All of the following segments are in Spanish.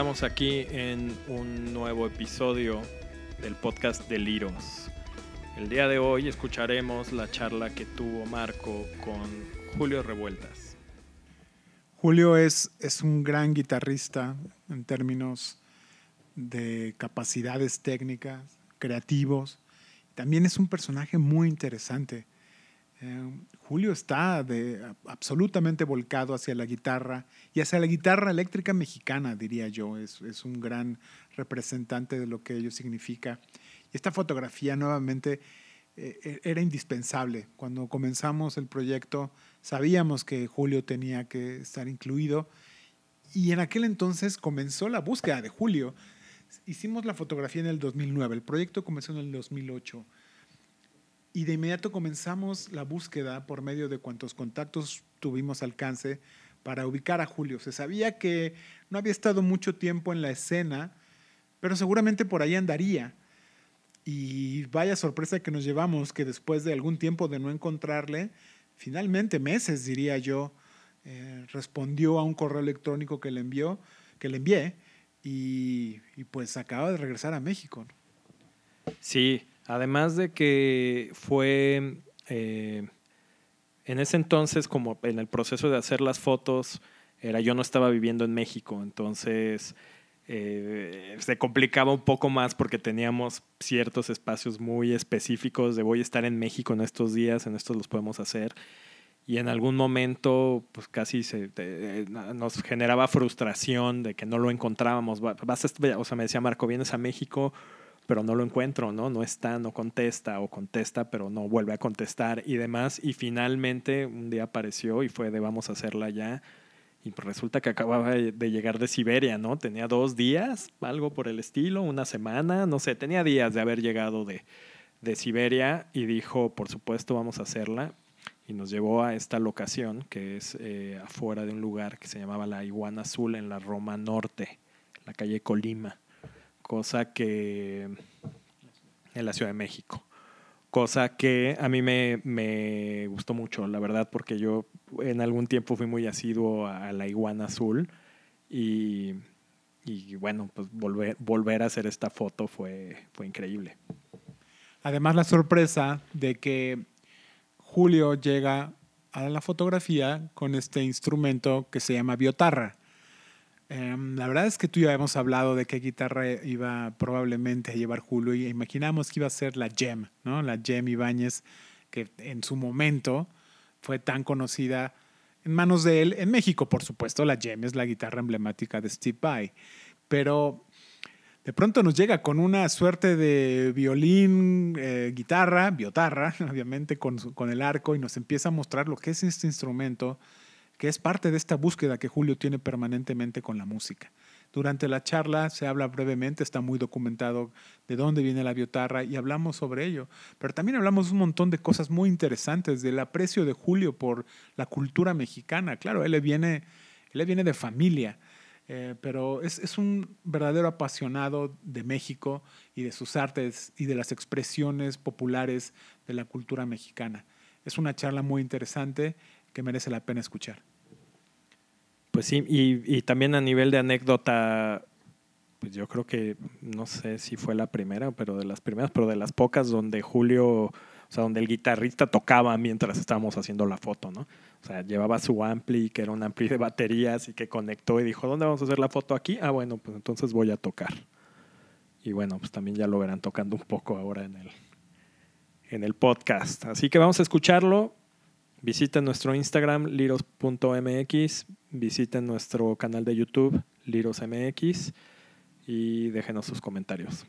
Estamos aquí en un nuevo episodio del podcast de Liros. El día de hoy escucharemos la charla que tuvo Marco con Julio Revueltas. Julio es, es un gran guitarrista en términos de capacidades técnicas, creativos. También es un personaje muy interesante. Eh, Julio está absolutamente volcado hacia la guitarra y hacia la guitarra eléctrica mexicana, diría yo. Es, un gran representante de lo que ello significa. Esta fotografía nuevamente eh, era indispensable. Cuando comenzamos el proyecto sabíamos que Julio tenía que estar incluido y en aquel entonces comenzó la búsqueda de Julio. Hicimos la fotografía en el 2009, el proyecto comenzó en el 2008 y de inmediato comenzamos la búsqueda por medio de cuantos contactos tuvimos alcance para ubicar a Julio. Se sabía que no había estado mucho tiempo en la escena, pero seguramente por ahí andaría. Y vaya sorpresa que nos llevamos, que después de algún tiempo de no encontrarle, finalmente meses diría yo, eh, respondió a un correo electrónico que le envió, que le envié, y, y pues acaba de regresar a México. Sí, Además de que fue eh, en ese entonces, como en el proceso de hacer las fotos, era yo no estaba viviendo en México, entonces eh, se complicaba un poco más porque teníamos ciertos espacios muy específicos de voy a estar en México en estos días, en estos los podemos hacer. Y en algún momento, pues casi se, nos generaba frustración de que no lo encontrábamos. o sea, me decía Marco, vienes a México, pero no lo encuentro, ¿no? No está, no contesta o contesta, pero no vuelve a contestar y demás. Y finalmente un día apareció y fue de vamos a hacerla ya. Y pues resulta que acababa de llegar de Siberia, ¿no? Tenía dos días, algo por el estilo, una semana, no sé, tenía días de haber llegado de, de Siberia y dijo, por supuesto, vamos a hacerla. Y nos llevó a esta locación que es eh, afuera de un lugar que se llamaba la Iguana Azul en la Roma Norte, la calle Colima cosa que en la Ciudad de México, cosa que a mí me, gustó mucho, la verdad, porque yo en algún tiempo fui muy asiduo a la iguana azul y, bueno, pues volver, volver a hacer esta foto fue, fue increíble. Además la sorpresa de que Julio llega a la fotografía con este instrumento que se llama biotarra. Em, la verdad es que tú ya hemos hablado de qué guitarra iba probablemente a llevar Julio y imaginamos que iba a ser la Gem, ¿no? La Gem Ibáñez, que en su momento fue tan conocida en manos de él en México, por supuesto. La Gem es la guitarra emblemática de Steve Vai, pero de pronto nos llega con una suerte de violín, eh, guitarra, biotarra, obviamente, con, con el arco y nos empieza a mostrar lo que es este instrumento que es parte de esta búsqueda que Julio tiene permanentemente con la música. Durante la charla se habla brevemente, está muy documentado de dónde viene la biotarra y hablamos sobre ello, pero también hablamos un montón de cosas muy interesantes, del aprecio de Julio por la cultura mexicana. Claro, él viene, él viene de familia, eh, pero es, un verdadero apasionado de México y de sus artes y de las expresiones populares de la cultura mexicana. Es una charla muy interesante que merece la pena escuchar. Pues sí, y, también a nivel de anécdota, pues yo creo que, no sé si fue la primera, pero de las primeras, pero de las pocas donde Julio, o sea, donde el guitarrista tocaba mientras estábamos haciendo la foto, ¿no? O sea, llevaba su ampli, que era un ampli de baterías y que conectó y dijo, ¿dónde vamos a hacer la foto aquí? Ah, bueno, pues entonces voy a tocar. Y bueno, pues también ya lo verán tocando un poco ahora en el, en el podcast. Así que vamos a escucharlo. Visiten nuestro Instagram, liros.mx, visiten nuestro canal de YouTube, lirosmx, y déjenos sus comentarios.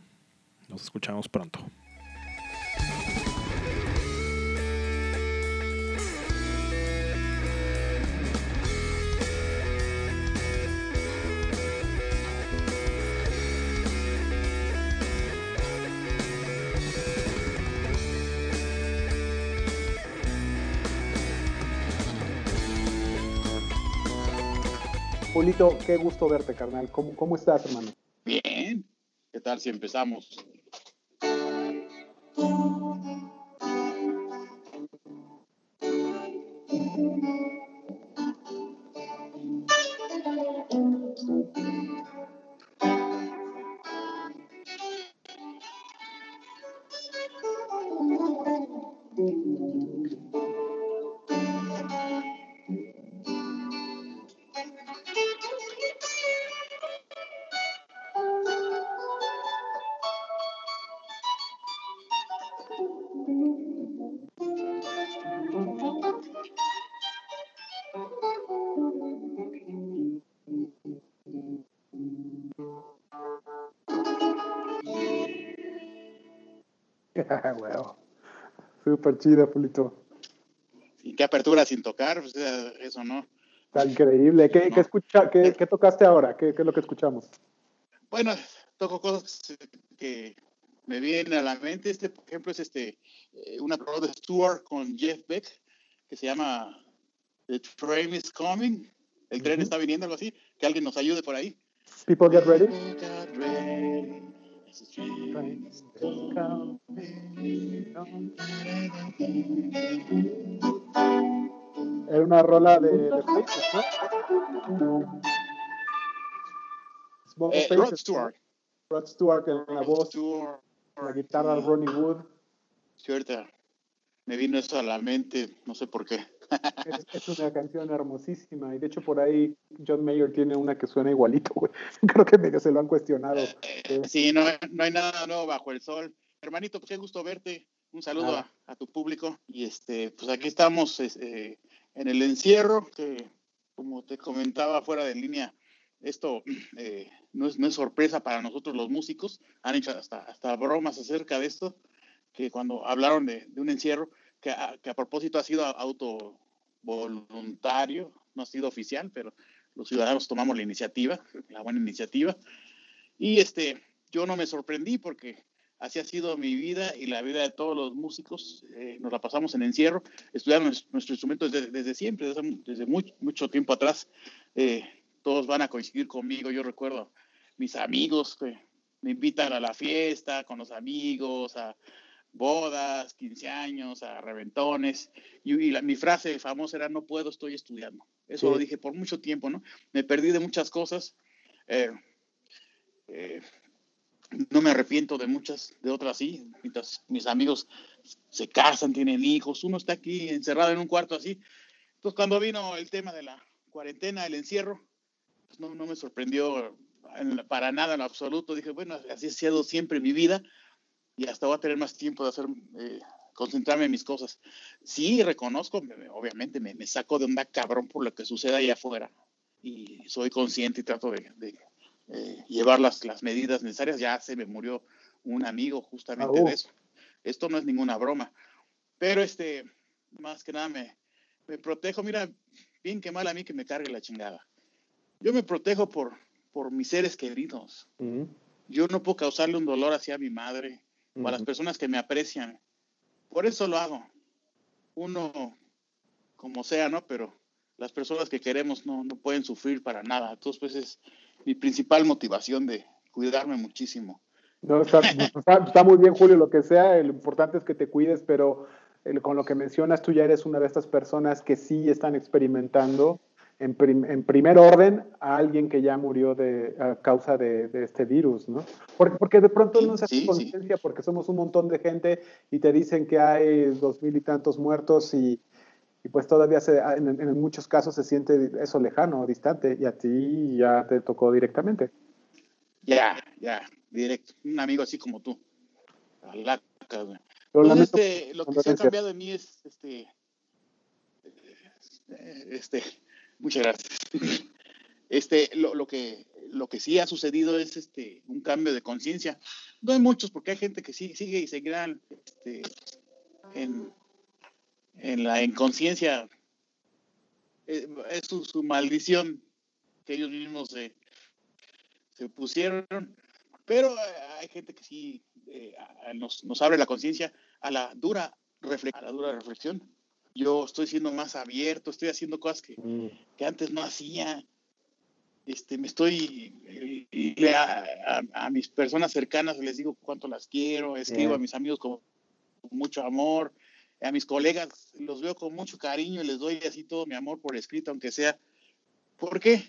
Nos escuchamos pronto. Julito, qué gusto verte, carnal. ¿Cómo, cómo estás, hermano? Bien. ¿Qué tal si empezamos? Súper chido, Pulito. Y qué apertura sin tocar, pues, eso no. Está increíble. ¿Qué, escucha, qué, tocaste ahora? ¿Qué, es lo que escuchamos? Bueno, toco cosas que me vienen a la mente. Este, por ejemplo, es este eh, una prueba de Stuart con Jeff Beck que se llama The Train is Coming. El tren está viniendo, algo así. Que alguien nos ayude por ahí. People get ready. Era una rola de, de ¿no? Eh, Rod Stewart. Rod Stewart en la voz, Stewart, la guitarra Ronnie Wood. Cierto. Me vino eso a la mente, no sé por qué. Es, una canción hermosísima y de hecho por ahí John Mayer tiene una que suena igualito, güey. Creo que medio se lo han cuestionado. Eh, sí, no, no, hay nada nuevo bajo el sol. Hermanito, pues qué gusto verte. Un saludo a, tu público. Y este, pues aquí estamos eh, en el encierro, que como te comentaba fuera de línea, esto eh, no, es, no, es, sorpresa para nosotros los músicos. Han hecho hasta, hasta bromas acerca de esto, que cuando hablaron de, de un encierro, que a, que a, propósito ha sido auto voluntario, no ha sido oficial, pero los ciudadanos tomamos la iniciativa, la buena iniciativa. Y este, yo no me sorprendí porque así ha sido mi vida y la vida de todos los músicos. Eh, nos la pasamos en encierro, estudiamos nuestro instrumento desde, desde siempre, desde, desde mucho tiempo atrás. Eh, todos van a coincidir conmigo. Yo recuerdo mis amigos que me invitan a la fiesta con los amigos, a bodas, 15 años, a reventones. Y, mi frase famosa era, no puedo, estoy estudiando. Eso lo dije por mucho tiempo, ¿no? Me perdí de muchas cosas. Eh, no me arrepiento de muchas, de otras sí. Mientras mis amigos se casan, tienen hijos, uno está aquí encerrado en un cuarto así. Entonces, cuando vino el tema de la cuarentena, el encierro, pues no, no me sorprendió para nada en absoluto. Dije, bueno, así ha sido siempre mi vida y hasta voy a tener más tiempo de hacer, eh, concentrarme en mis cosas. Sí, reconozco, obviamente me, me, saco de onda cabrón por lo que sucede allá afuera y soy consciente y trato de eh, llevar las, las medidas necesarias. Ya se me murió un amigo justamente ah, de eso. Esto no es ninguna broma. Pero este, más que nada me, me protejo. Mira, bien que mal a mí que me cargue la chingada. Yo me protejo por, por mis seres queridos. Yo no puedo causarle un dolor hacia mi madre o a las personas que me aprecian. Por eso lo hago. Uno, como sea, ¿no? Pero las personas que queremos no, no pueden sufrir para nada. Entonces, pues es, mi principal motivación de cuidarme muchísimo. No, está, muy bien, Julio, lo que sea, lo importante es que te cuides, pero con lo que mencionas, tú ya eres una de estas personas que sí están experimentando en, en primer orden a alguien que ya murió de, a causa de, este virus, ¿no? Porque, porque de pronto no se hace conciencia porque somos un montón de gente y te dicen que hay dos mil y tantos muertos y, y pues todavía se, ah, en, muchos casos se siente eso lejano, distante, y a ti ya te tocó directamente. Ya, ya, directo. Un amigo así como tú. este, lo que se ha cambiado en mí es este, eh, este, muchas gracias. Este, lo, lo, que, lo que sí ha sucedido es este, un cambio de conciencia. No hay muchos, porque hay gente que sí, sigue y seguirán este, en, en la inconsciencia eh, es su, maldición que ellos mismos se, se pusieron. Pero eh, hay gente que sí eh, nos, nos, abre la conciencia a la dura a la dura reflexión. Yo estoy siendo más abierto, estoy haciendo cosas que, mm. que antes no hacía. Este, me estoy a, a, mis personas cercanas les digo cuánto las quiero, escribo a mis amigos con mucho amor, a mis colegas los veo con mucho cariño y les doy así todo mi amor por escrito, aunque sea. ¿Por qué?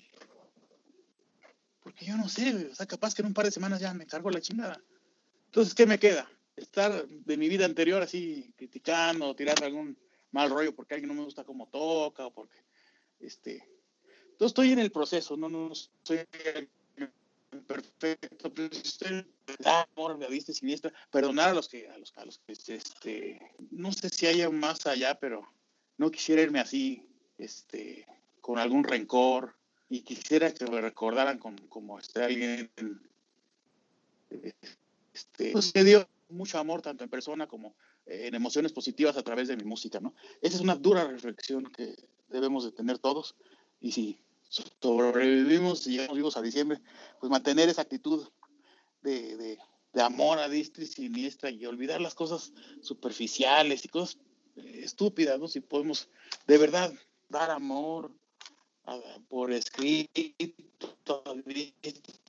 Porque yo no sé, o sea, capaz que en un par de semanas ya me cargo la chingada. Entonces, ¿qué me queda? Estar de mi vida anterior así criticando, tirando algún mal rollo porque alguien no me gusta cómo toca o porque, este, entonces estoy en el proceso, no, no soy perfecto, amor, me viste siniestra, perdonar a los que, a los, a los que, este, no sé si haya más allá, pero no quisiera irme así, este, con algún rencor, y quisiera que me recordaran como, como este alguien, este, pues, que dio mucho amor tanto en persona como eh, en emociones positivas a través de mi música, ¿no? Esa es una dura reflexión que debemos de tener todos y si sobrevivimos y llegamos vivos a diciembre, pues mantener esa actitud de, de, de amor a distra y siniestra y olvidar las cosas superficiales y cosas eh, estúpidas, ¿no? Si podemos de verdad dar amor a, por escrito,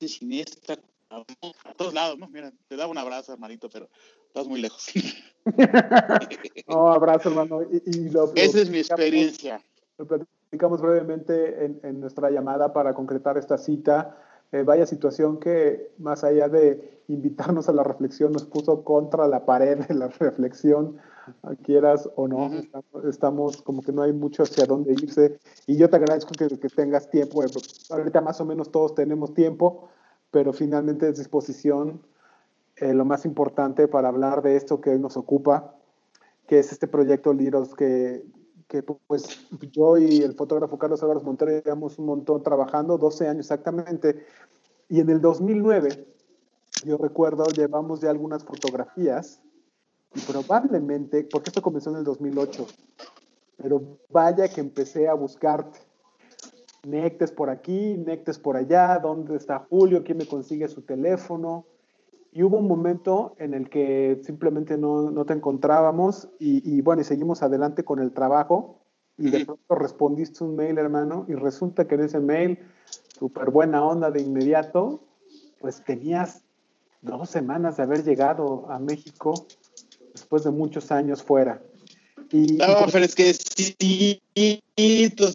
siniestra, a todos lados, ¿no? Mira, te da un abrazo, hermanito, pero estás muy lejos. no, abrazo, hermano. Y, lo, Esa es mi experiencia. Lo platicamos brevemente en, en nuestra llamada para concretar esta cita. Eh, vaya situación que, más allá de invitarnos a la reflexión, nos puso contra la pared de la reflexión, quieras o no, estamos, como que no hay mucho hacia dónde irse. Y yo te agradezco que, que tengas tiempo. Ahorita más o menos todos tenemos tiempo, pero finalmente es disposición eh, lo más importante para hablar de esto que hoy nos ocupa, que es este proyecto Liros que, que pues yo y el fotógrafo Carlos Álvarez Montero llevamos un montón trabajando, 12 años exactamente, y en el 2009, yo recuerdo, llevamos ya algunas fotografías y probablemente, porque esto comenzó en el 2008, pero vaya que empecé a buscarte. Nectes por aquí, Nectes por allá, ¿dónde está Julio? ¿Quién me consigue su teléfono? Y hubo un momento en el que simplemente no, no te encontrábamos y, y, bueno, y seguimos adelante con el trabajo y de pronto respondiste un mail, hermano, y resulta que en ese mail, súper buena onda de inmediato, pues tenías dos semanas de haber llegado a México después de muchos años fuera. Y, Estaba fresquecito, sí, sí,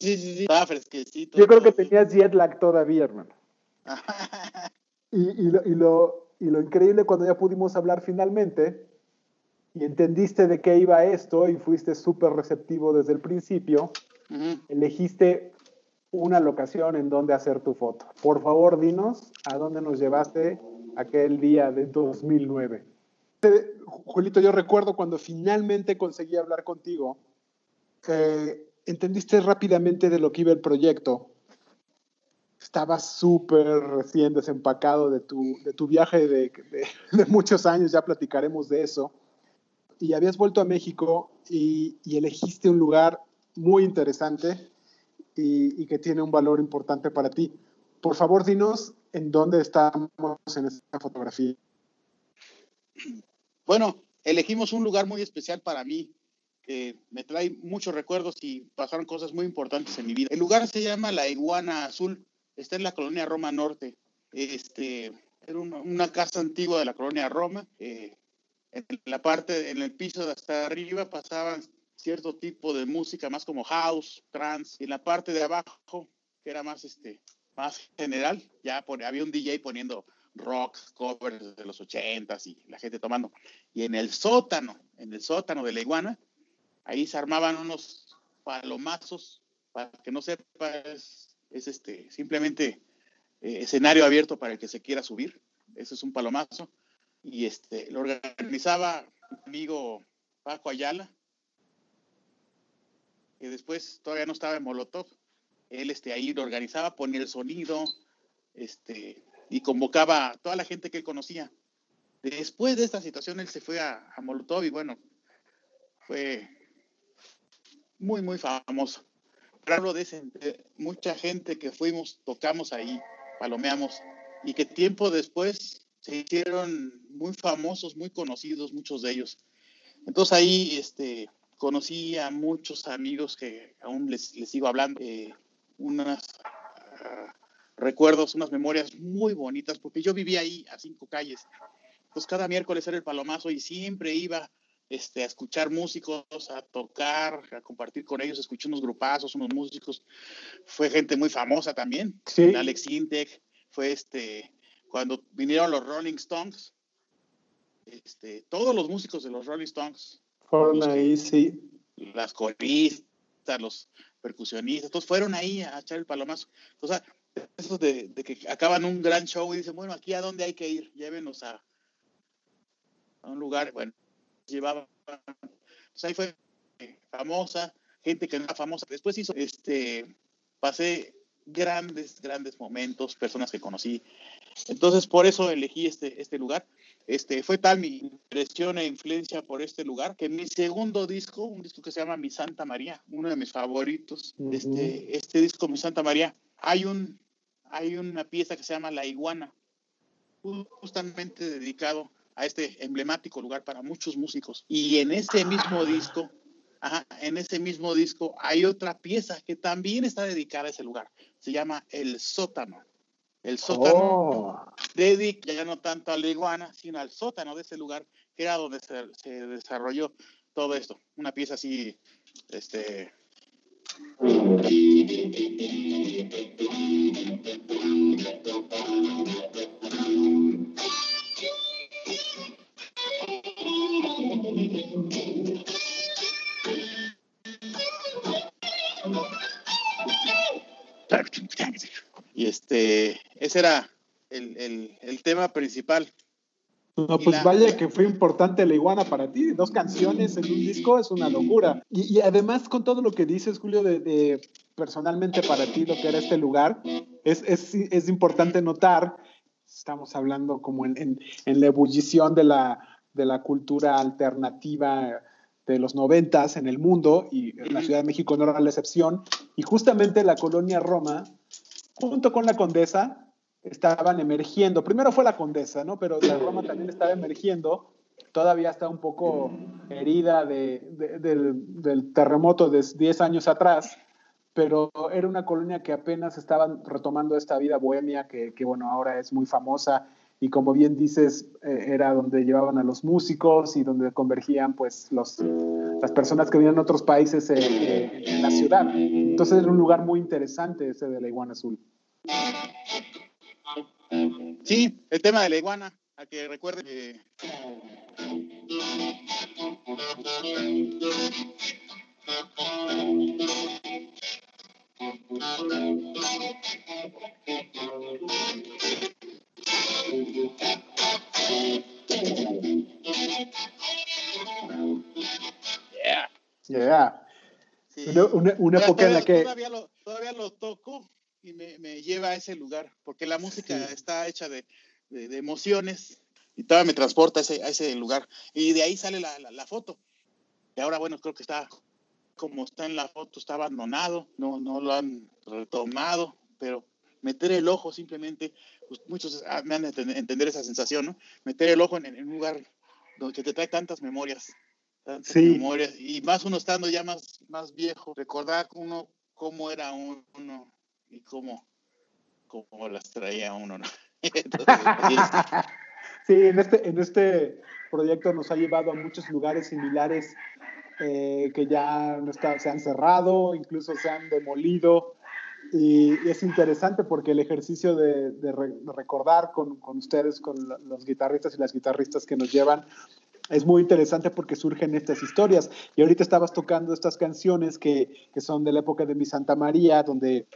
sí, estaba fresquecito. Yo creo que tenías jet lag todavía, hermano. y, y, lo, y, lo, y lo increíble cuando ya pudimos hablar finalmente y entendiste de qué iba esto y fuiste súper receptivo desde el principio, uh -huh. elegiste una locación en donde hacer tu foto. Por favor, dinos a dónde nos llevaste aquel día de 2009. Julito, yo recuerdo cuando finalmente conseguí hablar contigo, entendiste rápidamente de lo que iba el proyecto. Estabas súper recién desempacado de tu, de tu viaje de, de, muchos años, ya platicaremos de eso. Y habías vuelto a México y, y elegiste un lugar muy interesante y, que tiene un valor importante para ti. Por favor, dinos en dónde estamos en esta fotografía. Bueno, elegimos un lugar muy especial para mí, que me trae muchos recuerdos y pasaron cosas muy importantes en mi vida. El lugar se llama La Iguana Azul, está en la colonia Roma Norte. Este, era una, casa antigua de la colonia Roma. Eh, en la parte, en el piso de hasta arriba pasaban cierto tipo de música, más como house, trance, y en la parte de abajo, que era más, este, más general, ya había un DJ poniendo rock, covers de los ochentas y la gente tomando. Y en el sótano, en el sótano de la iguana, ahí se armaban unos palomazos, para que no sepa, es, es este, simplemente eh, escenario abierto para el que se quiera subir. Ese es un palomazo. Y este, lo organizaba mi amigo Paco Ayala, que después todavía no estaba en Molotov. Él este, ahí lo organizaba, ponía el sonido, este, y convocaba a toda la gente que él conocía. Después de esta situación, él se fue a, a Molotov y bueno, fue muy, muy famoso. Hablo de, ese, de mucha gente que fuimos, tocamos ahí, palomeamos, y que tiempo después se hicieron muy famosos, muy conocidos, muchos de ellos. Entonces ahí este, conocí a muchos amigos que aún les, les sigo hablando, eh, unas uh, recuerdos, unas memorias muy bonitas, porque yo vivía ahí a cinco calles. Pues cada miércoles era el palomazo y siempre iba este, a escuchar músicos, a tocar, a compartir con ellos, escuché unos grupazos, unos músicos. Fue gente muy famosa también. Sí. Alex Intec, fue este, cuando vinieron los Rolling Stones, este, todos los músicos de los Rolling Stones. Fueron ahí, sí. Las coristas, los percusionistas, todos fueron ahí a echar el palomazo. O sea, eso de, de, que acaban un gran show y dicen, bueno, aquí a dónde hay que ir, llévenos a, a un lugar, bueno, llevaban, pues ahí fue famosa, gente que no era famosa. Después hizo, este, pasé grandes, grandes momentos, personas que conocí. Entonces, por eso elegí este, este lugar. Este, fue tal mi impresión e influencia por este lugar que mi segundo disco, un disco que se llama Mi Santa María, uno de mis favoritos, este, este disco Mi Santa María, hay, un, hay una pieza que se llama La Iguana, justamente dedicado a este emblemático lugar para muchos músicos. Y en ese mismo disco, en ese mismo disco hay otra pieza que también está dedicada a ese lugar. Se llama El Sótano. El sótano oh. dedica ya no tanto a la iguana, sino al sótano de ese lugar, que era donde se, se desarrolló todo esto. Una pieza así, este, y este, ese era el, el, tema principal. No, pues vaya que fue importante la iguana para ti. Dos canciones en un disco es una locura. Y, además con todo lo que dices, Julio, de, personalmente para ti lo que era este lugar, es, es, es importante notar, estamos hablando como en, en, en la ebullición de la, de la cultura alternativa de los noventas en el mundo y la Ciudad de México no era la excepción. Y justamente la colonia Roma, junto con la Condesa, estaban emergiendo. Primero fue la Condesa, ¿no? Pero la Roma también estaba emergiendo. Todavía está un poco herida de, del, del, terremoto de 10 años atrás, pero era una colonia que apenas estaban retomando esta vida bohemia que, que bueno, ahora es muy famosa y como bien dices, eh, era donde llevaban a los músicos y donde convergían pues los, las personas que venían de otros países eh, eh, en la ciudad. Entonces era un lugar muy interesante ese de la iguana azul. Sí, el tema de la iguana, a que recuerden que... Yeah. Yeah. Una, una época en la que... Todavía lo, todavía lo toco y me, me, lleva a ese lugar, porque la música está hecha de, de, emociones y todavía me transporta a ese, a ese lugar. Y de ahí sale la, la, la, foto. Y ahora, bueno, creo que está como está en la foto, está abandonado, no, no lo han retomado, pero meter el ojo simplemente, pues muchos me han de entender esa sensación, ¿no? Meter el ojo en, un lugar donde te trae tantas memorias, tantas memorias, y más uno estando ya más, más viejo, recordar uno cómo era uno y cómo, cómo las traía uno, ¿no? sí, en este, en este proyecto nos ha llevado a muchos lugares similares eh, que ya no está, se han cerrado, incluso se han demolido. Y, es interesante porque el ejercicio de, recordar con, con, ustedes, con los guitarristas y las guitarristas que nos llevan, es muy interesante porque surgen estas historias. Y ahorita estabas tocando estas canciones que, que son de la época de mi Santa María, donde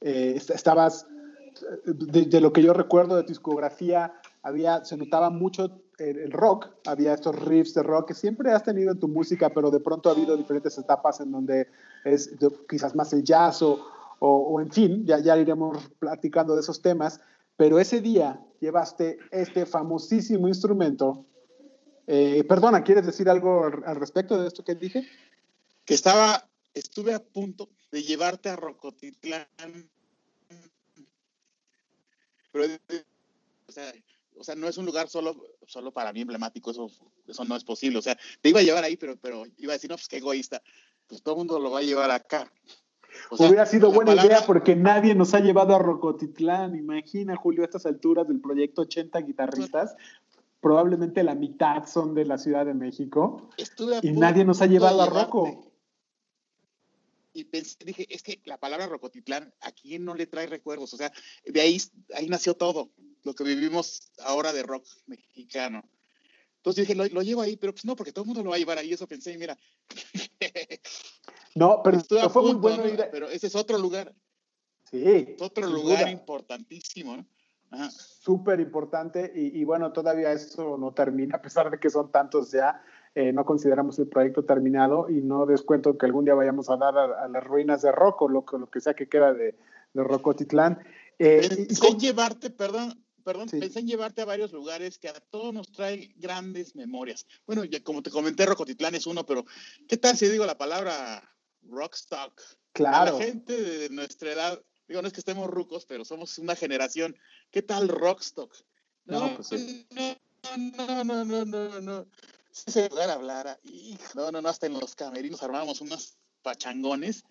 eh, estabas, de, lo que yo recuerdo de tu discografía, había, se notaba mucho el, rock, había estos riffs de rock que siempre has tenido en tu música, pero de pronto ha habido diferentes etapas en donde es quizás más el jazz o, o, en fin, ya, ya iremos platicando de esos temas, pero ese día llevaste este famosísimo instrumento. Eh, perdona, ¿quieres decir algo al, respecto de esto que dije? Que estaba, estuve a punto de llevarte a Rocotitlán. Pero, o sea, o sea, no es un lugar solo, solo para mí emblemático, eso, eso no es posible. O sea, te iba a llevar ahí, pero, pero iba a decir, no, pues qué egoísta, pues todo el mundo lo va a llevar acá. Hubiera sido buena idea porque nadie nos ha llevado a Rocotitlán. Imagina, Julio, a estas alturas del proyecto 80 guitarristas, probablemente la mitad son de la Ciudad de México y nadie nos ha llevado a Roco. Y pensé, dije, es que la palabra Rocotitlán, ¿a quién no le trae recuerdos? O sea, de ahí, ahí nació todo lo que vivimos ahora de rock mexicano. Entonces dije, lo, llevo ahí, pero pues no, porque todo el mundo lo va a llevar ahí. Eso pensé, y mira. no, pero, fue muy bueno. Pero ese es otro lugar. Sí. Es otro lugar importantísimo, ¿no? Súper importante y, y, bueno, todavía eso no termina, a pesar de que son tantos ya, eh, no consideramos el proyecto terminado y no descuento que algún día vayamos a dar a, las ruinas de Rocco, lo, lo que sea que queda de, de Rocotitlán. Eh, pensé en llevarte, perdón, perdón, pensé en llevarte a varios lugares que a todos nos trae grandes memorias. Bueno, ya como te comenté, Rocotitlán es uno, pero ¿qué tal si digo la palabra rockstock? Claro. la gente de nuestra edad, digo, no es que estemos rucos, pero somos una generación. ¿Qué tal rockstock? No, no, pues no, no, no, no, no. Si ese lugar hablara, no, no, no, hasta en los camerinos armábamos unos pachangones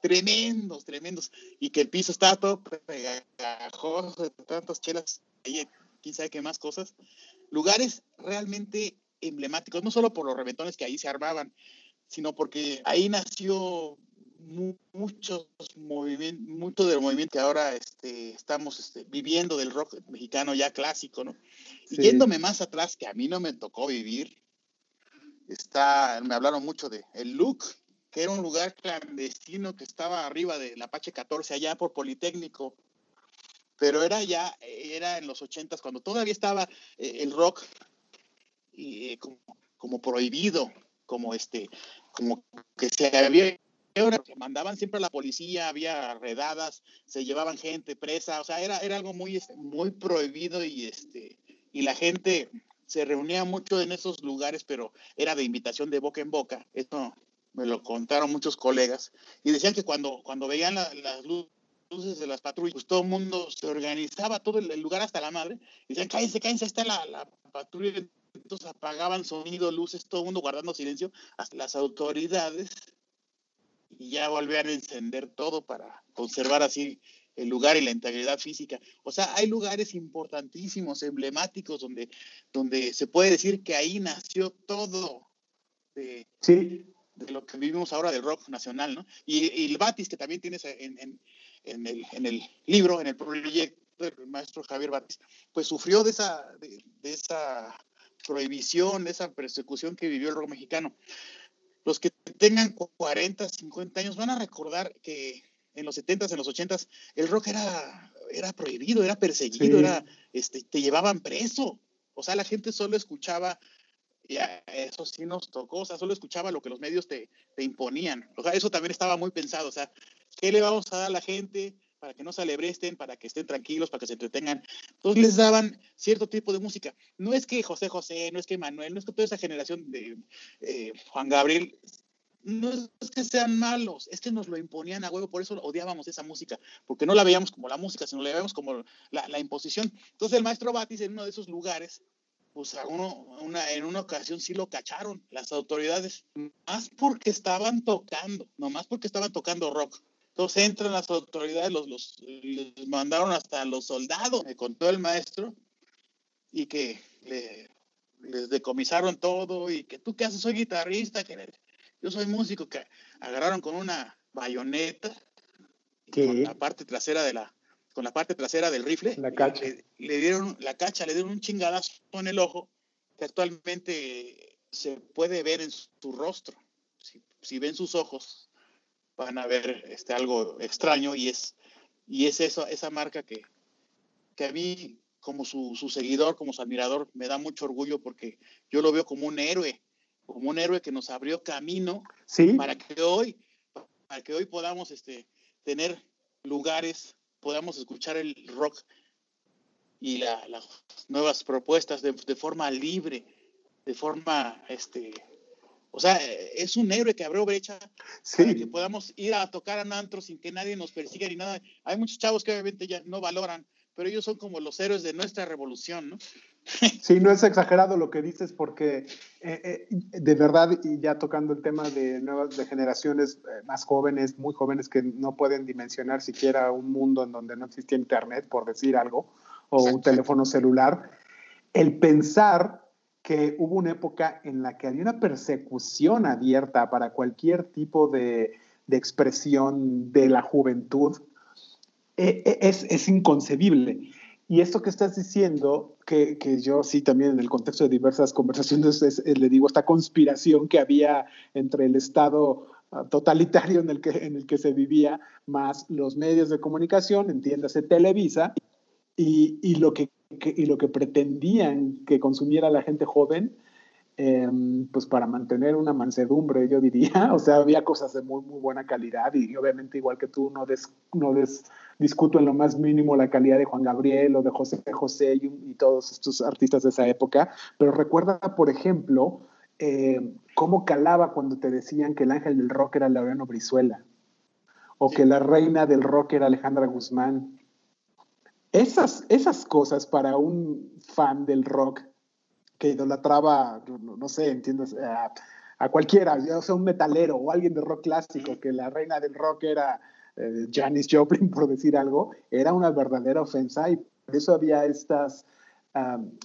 tremendos, tremendos, y que el piso estaba todo pegajoso de tantas chelas, y quién sabe qué más cosas. Lugares realmente emblemáticos, no solo por los reventones que ahí se armaban, sino porque ahí nació muchos movimientos, mucho del movimiento que ahora este, estamos este, viviendo del rock mexicano ya clásico, ¿no? Y yéndome más atrás, que a mí no me tocó vivir, está, me hablaron mucho de el look que era un lugar clandestino que estaba arriba del Apache 14, allá por Politécnico. Pero era ya, era en los ochentas, cuando todavía estaba eh, el rock y, eh, como, prohibido, como este, como que se había mandaban siempre a la policía, había redadas, se llevaban gente presa, o sea, era, era algo muy, este, muy prohibido y este, y la gente se reunía mucho en esos lugares, pero era de invitación de boca en boca. Esto me lo contaron muchos colegas, y decían que cuando, cuando veían las luces de las patrullas, pues todo el mundo se organizaba, todo el, lugar hasta la madre, y decían, cállense, cállense, está la, la patrulla, entonces apagaban sonido, luces, todo el mundo guardando silencio, hasta las autoridades, y ya volvían a encender todo para conservar así el lugar y la integridad física. O sea, hay lugares importantísimos, emblemáticos, donde, donde se puede decir que ahí nació todo. sí de lo que vivimos ahora del rock nacional, ¿no? Y, el Batis, que también tienes en, en, en, el, en, el, libro, en el proyecto del maestro Javier Batis, pues sufrió de esa, de, esa prohibición, de esa persecución que vivió el rock mexicano. Los que tengan 40, 50 años van a recordar que en los 70s, en los 80s, el rock era, era prohibido, era perseguido, era, este, te llevaban preso. O sea, la gente solo escuchaba y eso sí nos tocó, o sea, solo escuchaba lo que los medios te, te, imponían. O sea, eso también estaba muy pensado, o sea, ¿qué le vamos a dar a la gente para que no se alebresten, para que estén tranquilos, para que se entretengan? Entonces les daban cierto tipo de música. No es que José José, no es que Manuel, no es que toda esa generación de eh, Juan Gabriel, no es que sean malos, es que nos lo imponían a huevo, por eso odiábamos esa música, porque no la veíamos como la música, sino la veíamos como la, la imposición. Entonces el maestro Batis en uno de esos lugares pues a uno, una, en una ocasión sí lo cacharon las autoridades, más porque estaban tocando, nomás porque estaban tocando rock. Entonces entran las autoridades, los, los, mandaron hasta los soldados, me contó el maestro, y que le, les decomisaron todo, y que tú qué haces, soy guitarrista, que yo soy músico, que agarraron con una bayoneta, con la parte trasera de la, con la parte trasera del rifle. La cacha. Le, dieron la cacha, le dieron un chingadazo en el ojo que actualmente se puede ver en su rostro. Si, ven sus ojos, van a ver este, algo extraño y es, y es eso, esa marca que, que a mí, como su, su, seguidor, como su admirador, me da mucho orgullo porque yo lo veo como un héroe, como un héroe que nos abrió camino para que hoy, para que hoy podamos este, tener lugares podamos escuchar el rock y las nuevas propuestas de, forma libre, de forma, este, o sea, es un héroe que abrió brecha para que podamos ir a tocar a antro sin que nadie nos persiga ni nada. Hay muchos chavos que obviamente ya no valoran, pero ellos son como los héroes de nuestra revolución, ¿no? Sí, no es exagerado lo que dices porque eh, eh, de verdad, y ya tocando el tema de nuevas de generaciones eh, más jóvenes, muy jóvenes que no pueden dimensionar siquiera un mundo en donde no existía internet, por decir algo, o un teléfono celular, el pensar que hubo una época en la que había una persecución abierta para cualquier tipo de, de expresión de la juventud, es, es inconcebible. Y esto que estás diciendo, que, que, yo sí también en el contexto de diversas conversaciones le digo, esta conspiración que había entre el Estado ah, totalitario en el que, en el que se vivía, más los medios de comunicación, entiéndase Televisa, y, y lo, que, y lo que pretendían que consumiera la gente joven, em, pues para mantener una mansedumbre, yo diría. O sea, había cosas de muy, muy buena calidad y, obviamente igual que tú no, des, no des, discuto en lo más mínimo la calidad de Juan Gabriel o de José José y, y todos estos artistas de esa época, pero recuerda, por ejemplo, eh, cómo calaba cuando te decían que el ángel del rock era Laureano Brizuela o que la reina del rock era Alejandra Guzmán. Esas, esas cosas para un fan del rock que idolatraba, no, sé, entiendes, a, cualquiera, o sea, un metalero o alguien de rock clásico, que la reina del rock era eh, Janis Joplin, por decir algo, era una verdadera ofensa y por eso había estas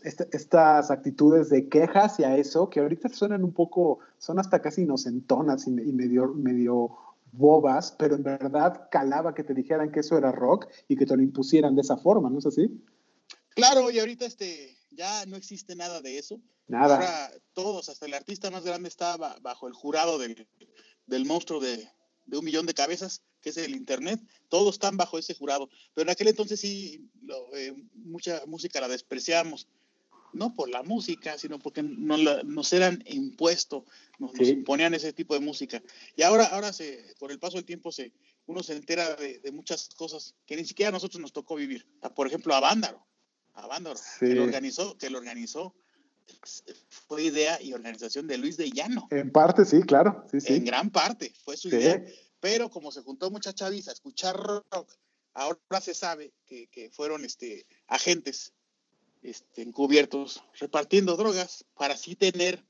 estas actitudes de queja hacia eso, que ahorita suenan un poco, son hasta casi inocentonas y, medio, medio bobas, pero en verdad calaba que te dijeran que eso era rock y que te lo impusieran de esa forma, ¿no es así? Claro, y ahorita este, ya no existe nada de eso. Nada. Ahora todos, hasta el artista más grande estaba bajo el jurado del, del monstruo de, de un millón de cabezas, que es el Internet, todos están bajo ese jurado. Pero en aquel entonces sí, eh, mucha música la despreciamos, no por la música, sino porque nos, nos eran impuestos, nos, imponían ese tipo de música. Y ahora, ahora se, por el paso del tiempo, se, uno se entera de, muchas cosas que ni siquiera a nosotros nos tocó vivir. Por ejemplo, a Vándaro, a Vándaro, que lo organizó, que lo organizó fue idea y organización de Luis de Llano. En parte, sí, claro. Sí, sí. En gran parte fue su idea. Pero como se juntó mucha chaviza a escuchar rock, ahora se sabe que, que fueron este, agentes este, encubiertos repartiendo drogas para así tener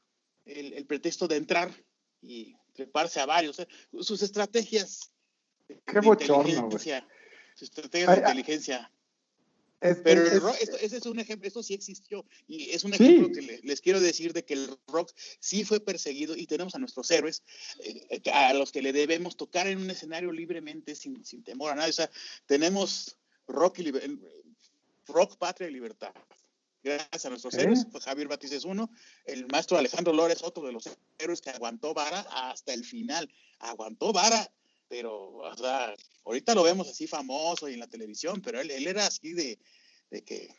el, el pretexto de entrar y treparse a varios. ¿eh? Sus estrategias. Qué bochorno, Sus estrategias de inteligencia pero ese es un ejemplo, esto sí existió y es un ejemplo que les quiero decir de que el rock sí fue perseguido y tenemos a nuestros héroes eh, a los que le debemos tocar en un escenario libremente sin, sin temor a nada. O sea, tenemos rock, y rock, patria y libertad. Gracias a nuestros héroes, pues Javier Batiz es uno, el maestro Alejandro Lórez, otro de los héroes que aguantó vara hasta el final, aguantó vara pero, o sea, ahorita lo vemos así famoso y en la televisión, pero él, él era así de, de, que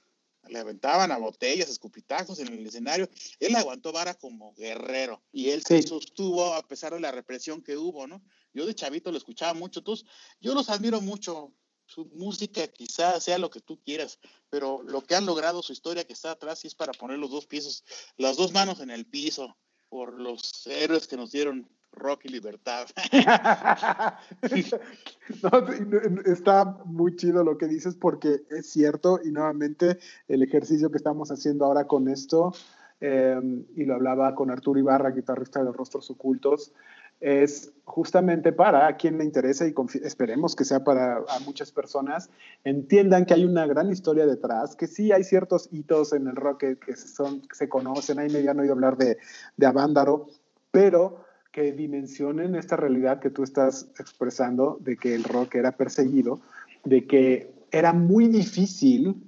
le aventaban a botellas, escupitajos en el escenario. Él aguantó vara como guerrero y él se sostuvo a pesar de la represión que hubo, ¿no? Yo de chavito lo escuchaba mucho, entonces yo los admiro mucho. Su música quizás sea lo que tú quieras, pero lo que han logrado, su historia que está atrás, sí es para poner los dos pisos, las dos manos en el piso por los héroes que nos dieron rock y libertad. está muy chido lo que dices porque es cierto y nuevamente el ejercicio que estamos haciendo ahora con esto, em, y lo hablaba con Arturo Ibarra, guitarrista de Rostros Ocultos, es justamente para a quien le interesa y esperemos que sea para muchas personas, entiendan que hay una gran historia detrás, que sí hay ciertos hitos en el rock que, son, se conocen, ahí me han oído hablar de, de Avándaro, pero que dimensionen esta realidad que tú estás expresando de que el rock era perseguido, de que era muy difícil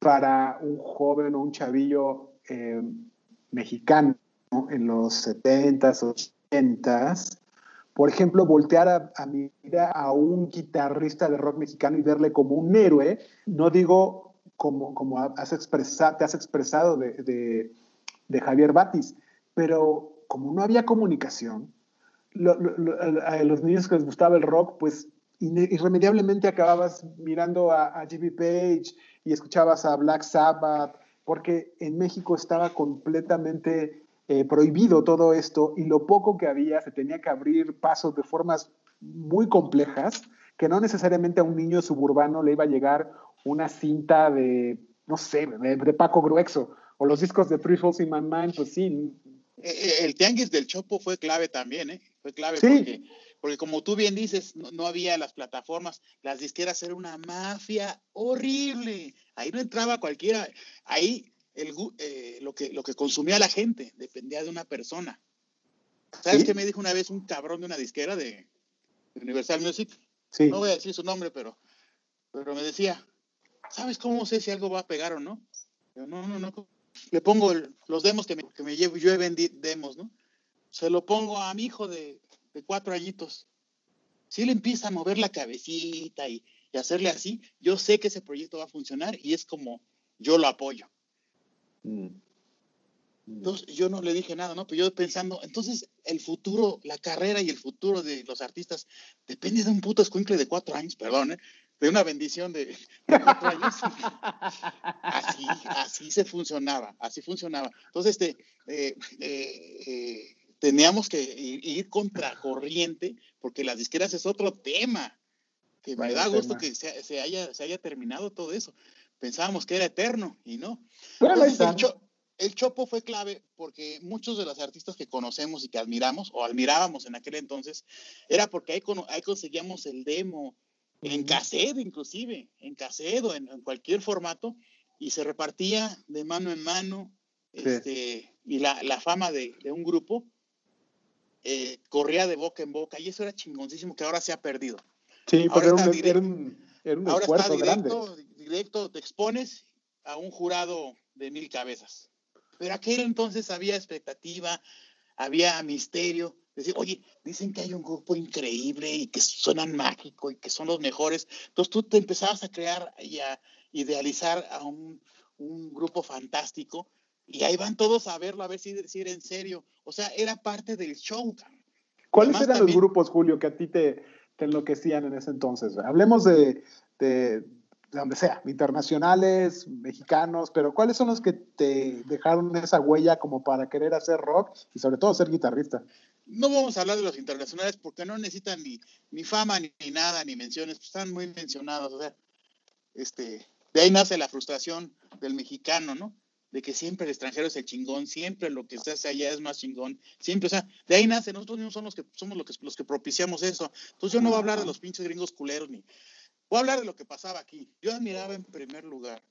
para un joven o un chavillo eh, mexicano en los 70s, 80s, por ejemplo, voltear a, mirar a un guitarrista de rock mexicano y verle como un héroe, no digo como, como has expresado, te has expresado de, de, de Javier Batis, pero como no había comunicación, a los niños que les gustaba el rock, pues irremediablemente acababas mirando a, a Jimmy Page y escuchabas a Black Sabbath, porque en México estaba completamente eh, prohibido todo esto y lo poco que había se tenía que abrir pasos de formas muy complejas que no necesariamente a un niño suburbano le iba a llegar una cinta de, no sé, de, Paco Gruexo o los discos de Three Falls in My Mind, pues sí, el tianguis del Chopo fue clave también, ¿eh? Fue clave porque, porque, como tú bien dices, no, había las plataformas, las disqueras eran una mafia horrible. Ahí no entraba cualquiera. Ahí el, eh, lo, que, lo que consumía la gente dependía de una persona. ¿Sabes qué me dijo una vez un cabrón de una disquera de, Universal Music? No voy a decir su nombre, pero, pero me decía, ¿sabes cómo sé si algo va a pegar o no? Yo, no, no, no, le pongo los demos que me, que me llevo, yo he vendido demos, ¿no? Se lo pongo a mi hijo de, de cuatro añitos. Si él empieza a mover la cabecita y, y, hacerle así, yo sé que ese proyecto va a funcionar y es como yo lo apoyo. Mm. Entonces yo no le dije nada, ¿no? Pero yo pensando, entonces el futuro, la carrera y el futuro de los artistas depende de un puto escuincle de cuatro años, perdón, ¿eh? de una bendición de, cuatro años. así, así se funcionaba, así funcionaba. Entonces, este, eh, eh, eh, teníamos que ir, contracorriente, porque las disqueras es otro tema, que me da gusto que se, haya, se haya terminado todo eso. Pensábamos que era eterno y no. el, Chopo fue clave porque muchos de los artistas que conocemos y que admiramos, o admirábamos en aquel entonces, era porque ahí, ahí conseguíamos el demo, en cassette inclusive, en cassette o en, cualquier formato, y se repartía de mano en mano, este, y la, la fama de, de, un grupo eh, corría de boca en boca, y eso era chingoncísimo que ahora se ha perdido. Sí, pero era un, era un, era un ahora está directo, directo, te expones a un jurado de mil cabezas. Pero aquel entonces había expectativa, había misterio, decir, oye, dicen que hay un grupo increíble y que suenan mágico y que son los mejores. Entonces tú te empezabas a crear y a idealizar a un, grupo fantástico y ahí van todos a verlo, a ver si, si era en serio. O sea, era parte del show. ¿Cuáles eran los grupos, Julio, que a ti te, te, enloquecían en ese entonces? Hablemos de, de, donde sea, internacionales, mexicanos, pero ¿cuáles son los que te dejaron esa huella como para querer hacer rock y sobre todo ser guitarrista? no vamos a hablar de los internacionales porque no necesitan ni, ni fama, ni, nada, ni menciones, pues, están muy mencionados. O sea, este, de ahí nace la frustración del mexicano, ¿no? De que siempre el extranjero es el chingón, siempre lo que se hace allá es más chingón, siempre, o sea, de ahí nace, nosotros mismos somos los que, somos los que, los que propiciamos eso. Entonces yo no voy a hablar de los pinches gringos culeros, ni voy a hablar de lo que pasaba aquí. Yo admiraba en primer lugar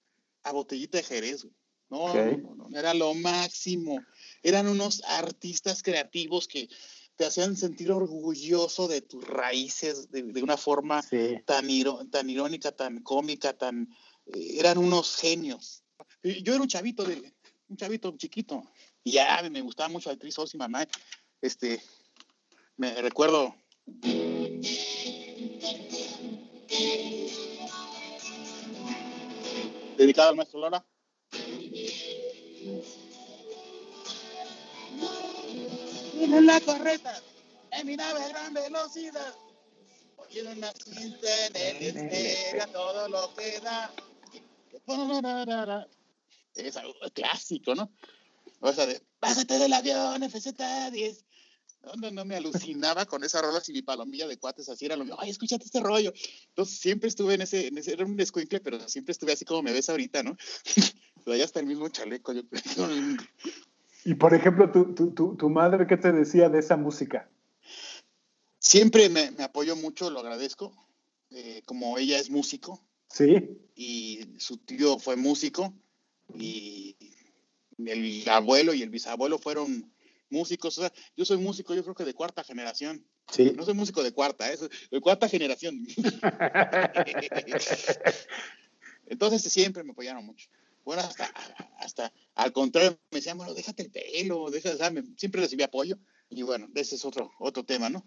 a Botellita de Jerez, no, no, no, era lo máximo. Eran unos artistas creativos que te hacían sentir orgulloso de tus raíces de, una forma tan, tan irónica, tan cómica, tan... Eh, eran unos genios. Yo era un chavito, de, un chavito chiquito, y ya me gustaba mucho actriz y mamá. Este, me recuerdo... Dedicado al maestro Lora. en la correcta, en mi nave a gran velocidad. Oye, una cinta en el espera todo lo que da. Es algo clásico, ¿no? O sea, de, bájate del avión, FZ10. No, no, no, me alucinaba con esa rola y mi palomilla de cuates así era lo mismo. Ay, escúchate este rollo. Entonces siempre estuve en ese, en ese era un escuincle, pero siempre estuve así como me ves ahorita, ¿no? Pero ya está el mismo chaleco, yo creo. Y por ejemplo, tu, tu, tu, madre, ¿qué te decía de esa música? Siempre me, me apoyó mucho, lo agradezco. Eh, como ella es músico. Sí. Y su tío fue músico. Y el abuelo y el bisabuelo fueron músicos. O sea, yo soy músico, yo creo que de cuarta generación. Sí. No soy músico de cuarta, es de cuarta generación. Entonces siempre me apoyaron mucho. Bueno, hasta, hasta al contrario, me decían, bueno, déjate el pelo, déjate, siempre recibí apoyo. Y bueno, ese es otro, otro tema, ¿no?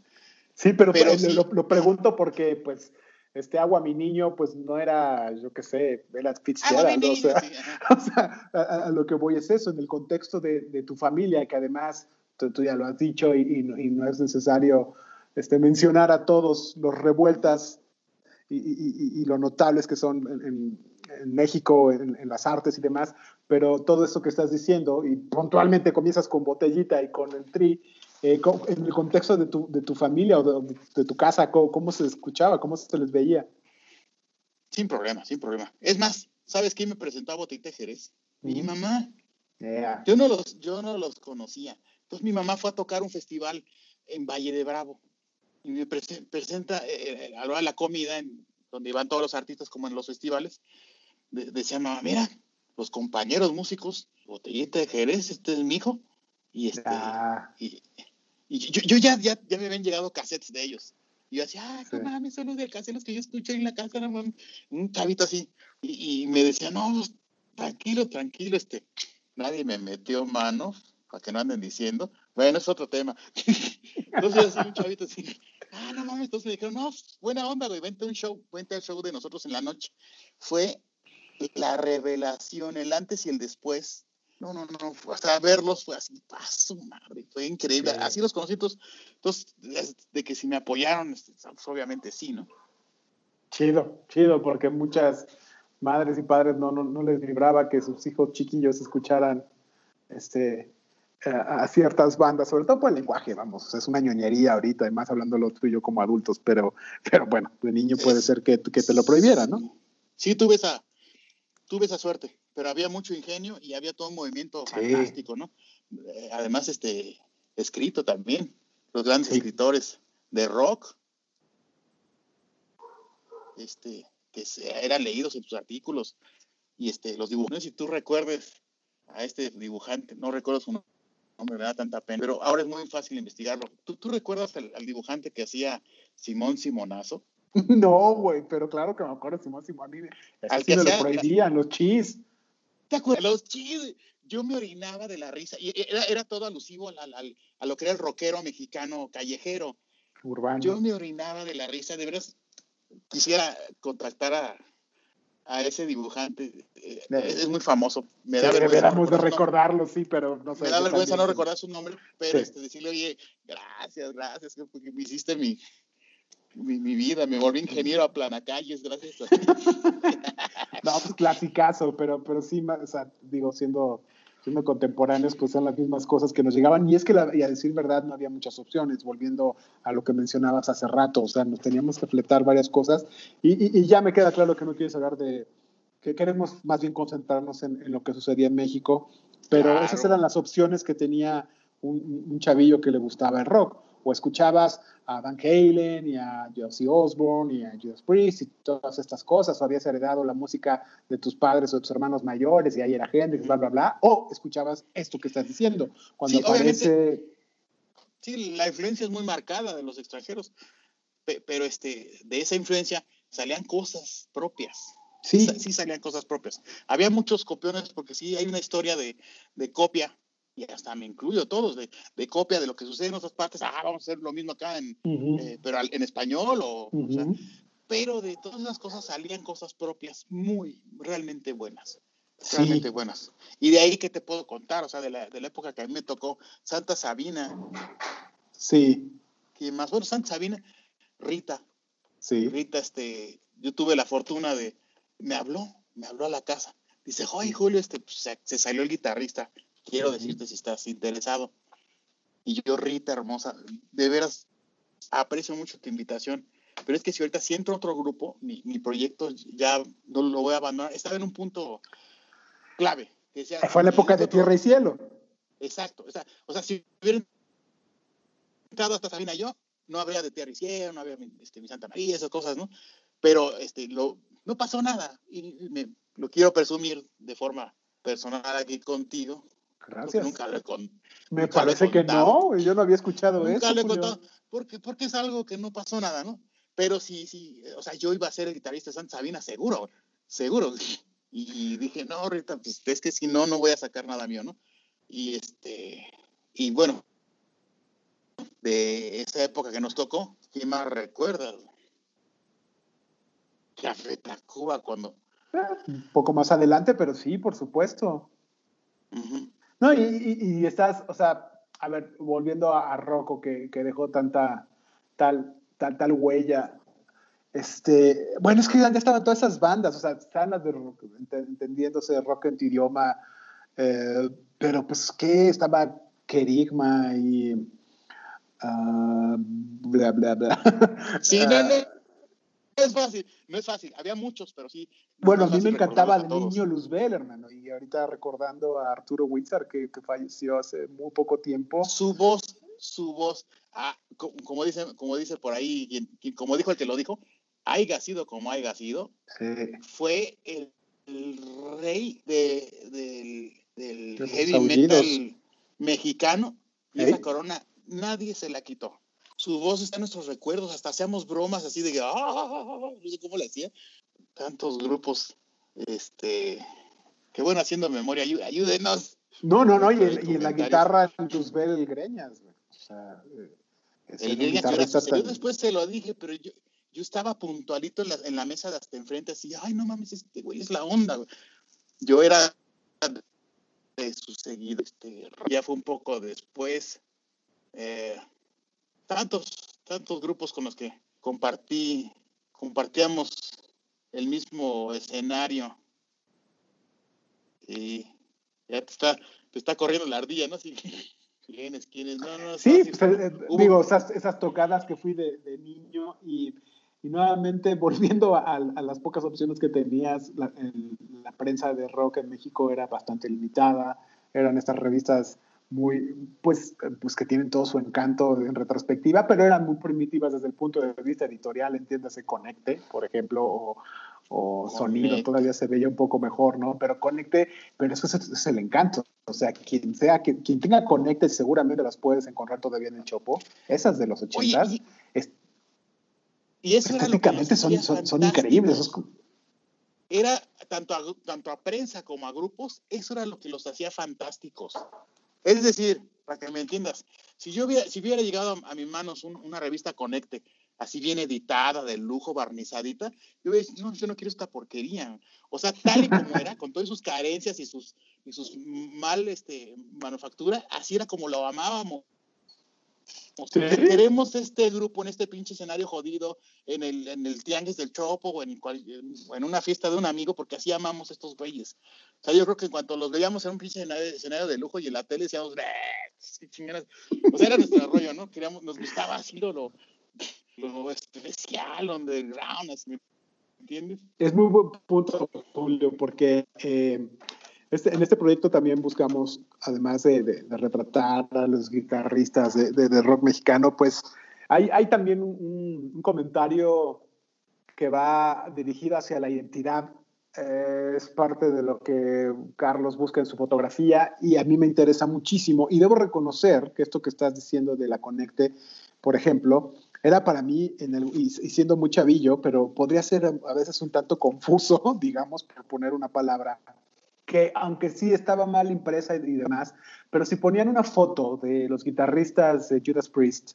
Sí, pero, pero Lo, pregunto porque, pues, este agua mi niño, pues no era, yo qué sé, era Fitzgerald, o sea, o sea a, lo que voy es eso, en el contexto de, de tu familia, que además tú, ya lo has dicho y, y, no es necesario este, mencionar a todos los revueltas y, y lo notables que son en, en México, en, las artes y demás, pero todo eso que estás diciendo, y puntualmente comienzas con Botellita y con el Tri, eh, en el contexto de tu, de tu familia o de, tu casa, ¿cómo, se escuchaba? ¿Cómo se les veía? Sin problema, sin problema. Es más, ¿sabes quién me presentó a Botellita Jerez? Mi mamá. Yo, no los, yo no los conocía. Entonces mi mamá fue a tocar un festival en Valle de Bravo y me presenta eh, a la hora de la comida, en, donde iban todos los artistas como en los festivales, decía mamá, mira, los compañeros músicos, Botellita de Jerez, este es mi hijo, y este, ah. y, yo, ya, ya, ya, me habían llegado cassettes de ellos. Y yo decía, ah, no mames, son los de cassettes que yo escuché en la casa, no mames. un chavito así. Y, me decía, no, pues, tranquilo, tranquilo, este, nadie me metió mano, para que no anden diciendo. Bueno, es otro tema. Entonces, así, un chavito así, ah, no mames, entonces me dijeron, no, buena onda, güey, vente a un show, vente al show de nosotros en la noche. Fue la revelación, el antes y el después No, no, no, hasta verlos fue así, paso, madre, fue increíble. Así los conocí, entonces, de que si me apoyaron, este, pues, obviamente sí, ¿no? Chido, chido, porque muchas madres y padres no, no, no les vibraba que sus hijos chiquillos escucharan este, a, ciertas bandas, sobre todo por el lenguaje, vamos, es una ñoñería ahorita, además hablando lo tuyo como adultos, pero, pero bueno, de niño puede ser que, que te lo prohibiera, ¿no? Sí, tuve esa, tuve esa suerte, pero había mucho ingenio y había todo un movimiento fantástico, ¿no? Eh, además, este, escrito también, los grandes escritores de rock, este, que eran leídos en tus artículos, y este, los dibujos, si tú recuerdes a este dibujante, no recuerdo su nombre, me da tanta pena, pero ahora es muy fácil investigarlo. ¿Tú, tú recuerdas al, dibujante que hacía Simón Simonazo? No, güey, pero claro que me acuerdo Simón Simón. Al que lo prohibían, los chis. ¿Te acuerdas? Los chis. Yo me orinaba de la risa. Y era, era todo alusivo a lo que era el rockero mexicano callejero. Urbano. Yo me orinaba de la risa. De veras, quisiera contactar a, a ese dibujante. Eh, es muy famoso. Me da vergüenza. de recordarlo, sí, pero no sé. Me da vergüenza no recordar su nombre, pero este, decirle, oye, gracias, gracias, porque me hiciste mi, mi, mi, vida, me volví ingeniero a planacalles, gracias. no, pues clasicazo, pero, pero sí, o sea, digo, siendo, siendo contemporáneos, pues son las mismas cosas que nos llegaban. Y es que, la, y a decir verdad, no había muchas opciones, volviendo a lo que mencionabas hace rato, o sea, nos teníamos que fletar varias cosas. Y, y, ya me queda claro que no quieres hablar de, que queremos más bien concentrarnos en, en lo que sucedía en México, pero esas eran las opciones que tenía un, un chavillo que le gustaba el rock o escuchabas a Van Halen y a Josie Osborne y a Judas Priest y todas estas cosas, o habías heredado la música de tus padres o de tus hermanos mayores y ahí era Hendrix, bla, bla, bla, o escuchabas esto que estás diciendo. Cuando aparece... Sí, la influencia es muy marcada de los extranjeros, pero este, de esa influencia salían cosas propias. Sí. sí salían cosas propias. Había muchos copiones porque sí hay una historia de, de copia y hasta me incluyo todos, de, de, copia de lo que sucede en otras partes, ah, vamos a hacer lo mismo acá, en, eh, pero en español, o, o sea, pero de todas esas cosas salían cosas propias muy, realmente buenas, realmente buenas. Y de ahí que te puedo contar, o sea, de la, de la época que a mí me tocó Santa Sabina. Sí. Y más bueno, Santa Sabina, Rita. Sí. Rita, este, yo tuve la fortuna de, me habló, me habló a la casa. Dice, oye, Julio, este, pues, se, se salió el guitarrista quiero decirte si estás interesado. Y yo, Rita, hermosa, de veras aprecio mucho tu invitación, pero es que si ahorita si entro a otro grupo, mi, mi proyecto ya no lo voy a abandonar. Estaba en un punto clave. Que Fue la época de Tierra y Cielo. Exacto. O sea, o sea si hubiera entrado hasta Sabina yo, no habría de Tierra y Cielo, no habría este, mi Santa María, esas cosas, ¿no? Pero este, lo, no pasó nada. Y me, lo quiero presumir de forma personal aquí contigo, Gracias. Nunca lo he Me parece que no, yo no había escuchado eso. Nunca lo he contado, porque, porque es algo que no pasó nada, ¿no? Pero sí, sí, o sea, yo iba a ser el guitarrista de Santa Sabina, seguro, seguro. Y dije, no, Rita, pues es que si no, no voy a sacar nada mío, ¿no? Y este, y bueno, de esa época que nos tocó, ¿quién más recuerda? Café Tacuba cuando... Un poco más adelante, pero sí, por supuesto. No, y, estás, o sea, a ver, volviendo a, Rocco, que, dejó tanta, tal, tal, tal huella. Este, bueno, es que ya estaban todas esas bandas, o sea, están las de rock, entendiéndose rock en tu idioma, eh, pero pues, ¿qué? Estaba Kerigma y. Uh, bla, bla, bla. Sí, no, no, es fácil, no es fácil. Había muchos, pero sí. Bueno, a mí me encantaba de niño Luzbel, hermano. Y ahorita recordando a Arturo Witzar, que, falleció hace muy poco tiempo. Su voz, su voz, ah, como, dice, como dice por ahí, como dijo el que lo dijo, haya sido como haya sido, fue el, rey de, del, heavy metal mexicano. Y esa corona nadie se la quitó su voz está en nuestros recuerdos, hasta hacíamos bromas así de que, ah", no sé cómo le hacía. Tantos grupos, este, que bueno, haciendo memoria, ayúdenos. No, no, no, y, en la guitarra ver el Greñas, o sea, eh, el Greñas yo después se lo dije, pero yo, yo estaba puntualito en la, en la mesa de hasta enfrente, así, ay, no mames, este güey es la onda, Yo era de sus seguidores. Este, ya fue un poco después. Eh, tantos, tantos grupos con los que compartí, compartíamos el mismo escenario. Y ya te está, te está corriendo la ardilla, ¿no? Sí, ¿Quiénes? ¿Quiénes? No, no, sí, pues, eh, digo, esas, esas, tocadas que fui de, de niño y, y, nuevamente volviendo a, a, las pocas opciones que tenías, la, el, la, prensa de rock en México era bastante limitada, eran estas revistas muy, pues, pues que tienen todo su encanto en retrospectiva, pero eran muy primitivas desde el punto de vista editorial, entiéndase Conecte, por ejemplo, o, o Sonido todavía se veía un poco mejor, ¿no? Pero Conecte, pero eso es, es el encanto. O sea, quien sea, quien, quien, tenga Conecte seguramente las puedes encontrar todavía en el Chopo. Esas de los ochentas. Y, es, y eso estéticamente son, son, son, increíbles. Esos, era tanto a, tanto a prensa como a grupos, eso era lo que los hacía fantásticos. Es decir, para que me entiendas, si yo hubiera, si hubiera llegado a, mis manos un, una revista Conecte, así bien editada, de lujo, barnizadita, yo hubiera dicho, no, yo no quiero esta porquería. O sea, tal y como era, con todas sus carencias y sus, y sus mal este, manufactura, así era como lo amábamos. O sea, ¿Sí? Queremos este grupo en este pinche escenario jodido, en el, en el tianguis del Chopo o en, cual, en, una fiesta de un amigo, porque así amamos estos güeyes. O sea, yo creo que en cuanto los veíamos en un pinche escenario, de lujo y en la tele decíamos, qué chingadas. O sea, era nuestro rollo, ¿no? Queríamos, nos gustaba así lo, lo, lo especial, underground, así, ¿me entiendes? Es muy buen punto, Julio, porque eh, este, en este proyecto también buscamos, además de, de, de retratar a los guitarristas de, de rock mexicano, pues hay, hay también un, un, comentario que va dirigido hacia la identidad. Eh, es parte de lo que Carlos busca en su fotografía y a mí me interesa muchísimo. Y debo reconocer que esto que estás diciendo de la Conecte, por ejemplo, era para mí, en el, y, siendo muy chavillo, pero podría ser a veces un tanto confuso, digamos, por poner una palabra, que aunque sí estaba mal impresa y, demás, pero si ponían una foto de los guitarristas de Judas Priest,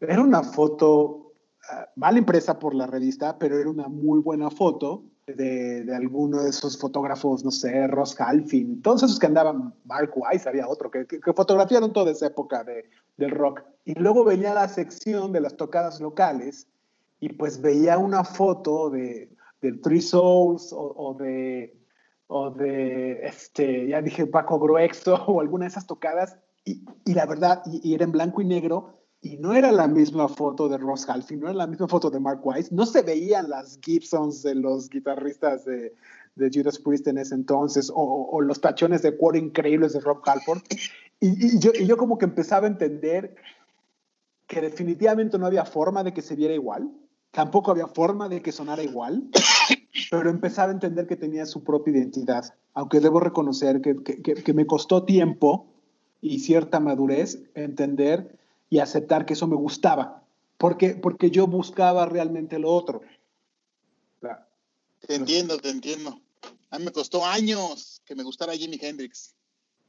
era una foto uh, mal impresa por la revista, pero era una muy buena foto de, de, alguno de esos fotógrafos, no sé, Ross Halfin, todos esos que andaban, Mark Weiss, había otro, que, que, que fotografiaron toda esa época de, del rock. Y luego venía la sección de las tocadas locales y pues veía una foto de, del Three Souls o, o, de, o de, este, ya dije, Paco Gruexo o alguna de esas tocadas y, y la verdad, y, y, era en blanco y negro y no era la misma foto de Ross Halfin, no era la misma foto de Mark Weiss, no se veían las Gibsons de los guitarristas de, de Judas Priest en ese entonces, o, o los tachones de cuero increíbles de Rob Halford. Y, y, yo, y yo como que empezaba a entender que definitivamente no había forma de que se viera igual, tampoco había forma de que sonara igual, pero empezaba a entender que tenía su propia identidad, aunque debo reconocer que, que, que me costó tiempo y cierta madurez entender y aceptar que eso me gustaba, porque, porque yo buscaba realmente lo otro. Te entiendo, te entiendo. A mí me costó años que me gustara Jimi Hendrix.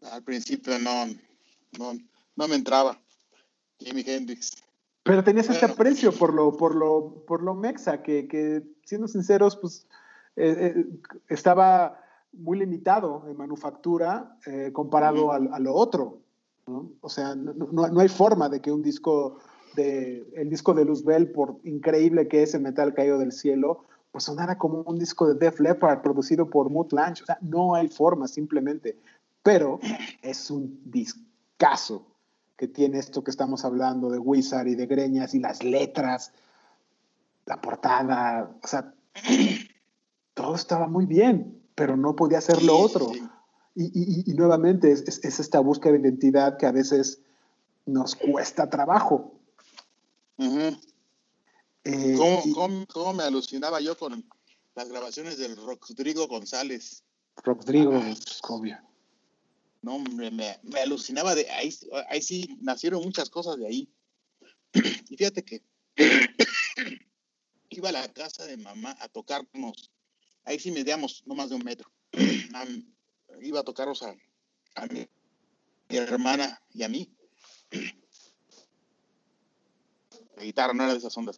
Al principio no, no, no me entraba Jimi Hendrix. Pero tenías este aprecio por lo, por lo, por lo mexa, que, que siendo sinceros, pues eh, eh, estaba muy limitado en manufactura eh, comparado uh -huh. a, a, lo otro. ¿no? O sea, no, no, no, hay forma de que un disco de el disco de Luzbel, por increíble que es el metal caído del cielo, pues sonara como un disco de Def Leppard producido por Mutt Lange. O sea, no hay forma simplemente. Pero es un discazo que tiene esto que estamos hablando de Wizard y de Greñas y las letras, la portada, o sea, todo estaba muy bien, pero no podía ser lo otro. Y, y, y nuevamente es, es, es, esta búsqueda de identidad que a veces nos cuesta trabajo. Uh -huh. eh, ¿Cómo, y, cómo, ¿Cómo, me alucinaba yo con las grabaciones del Rodrigo González? Rodrigo, ah, obvio. No, hombre, me, me, alucinaba de ahí, ahí sí nacieron muchas cosas de ahí. y fíjate que iba a la casa de mamá a tocarnos, ahí sí medíamos no más de un metro. iba a tocarnos a, a mi, hermana y a mí. La guitarra no era de esas ondas.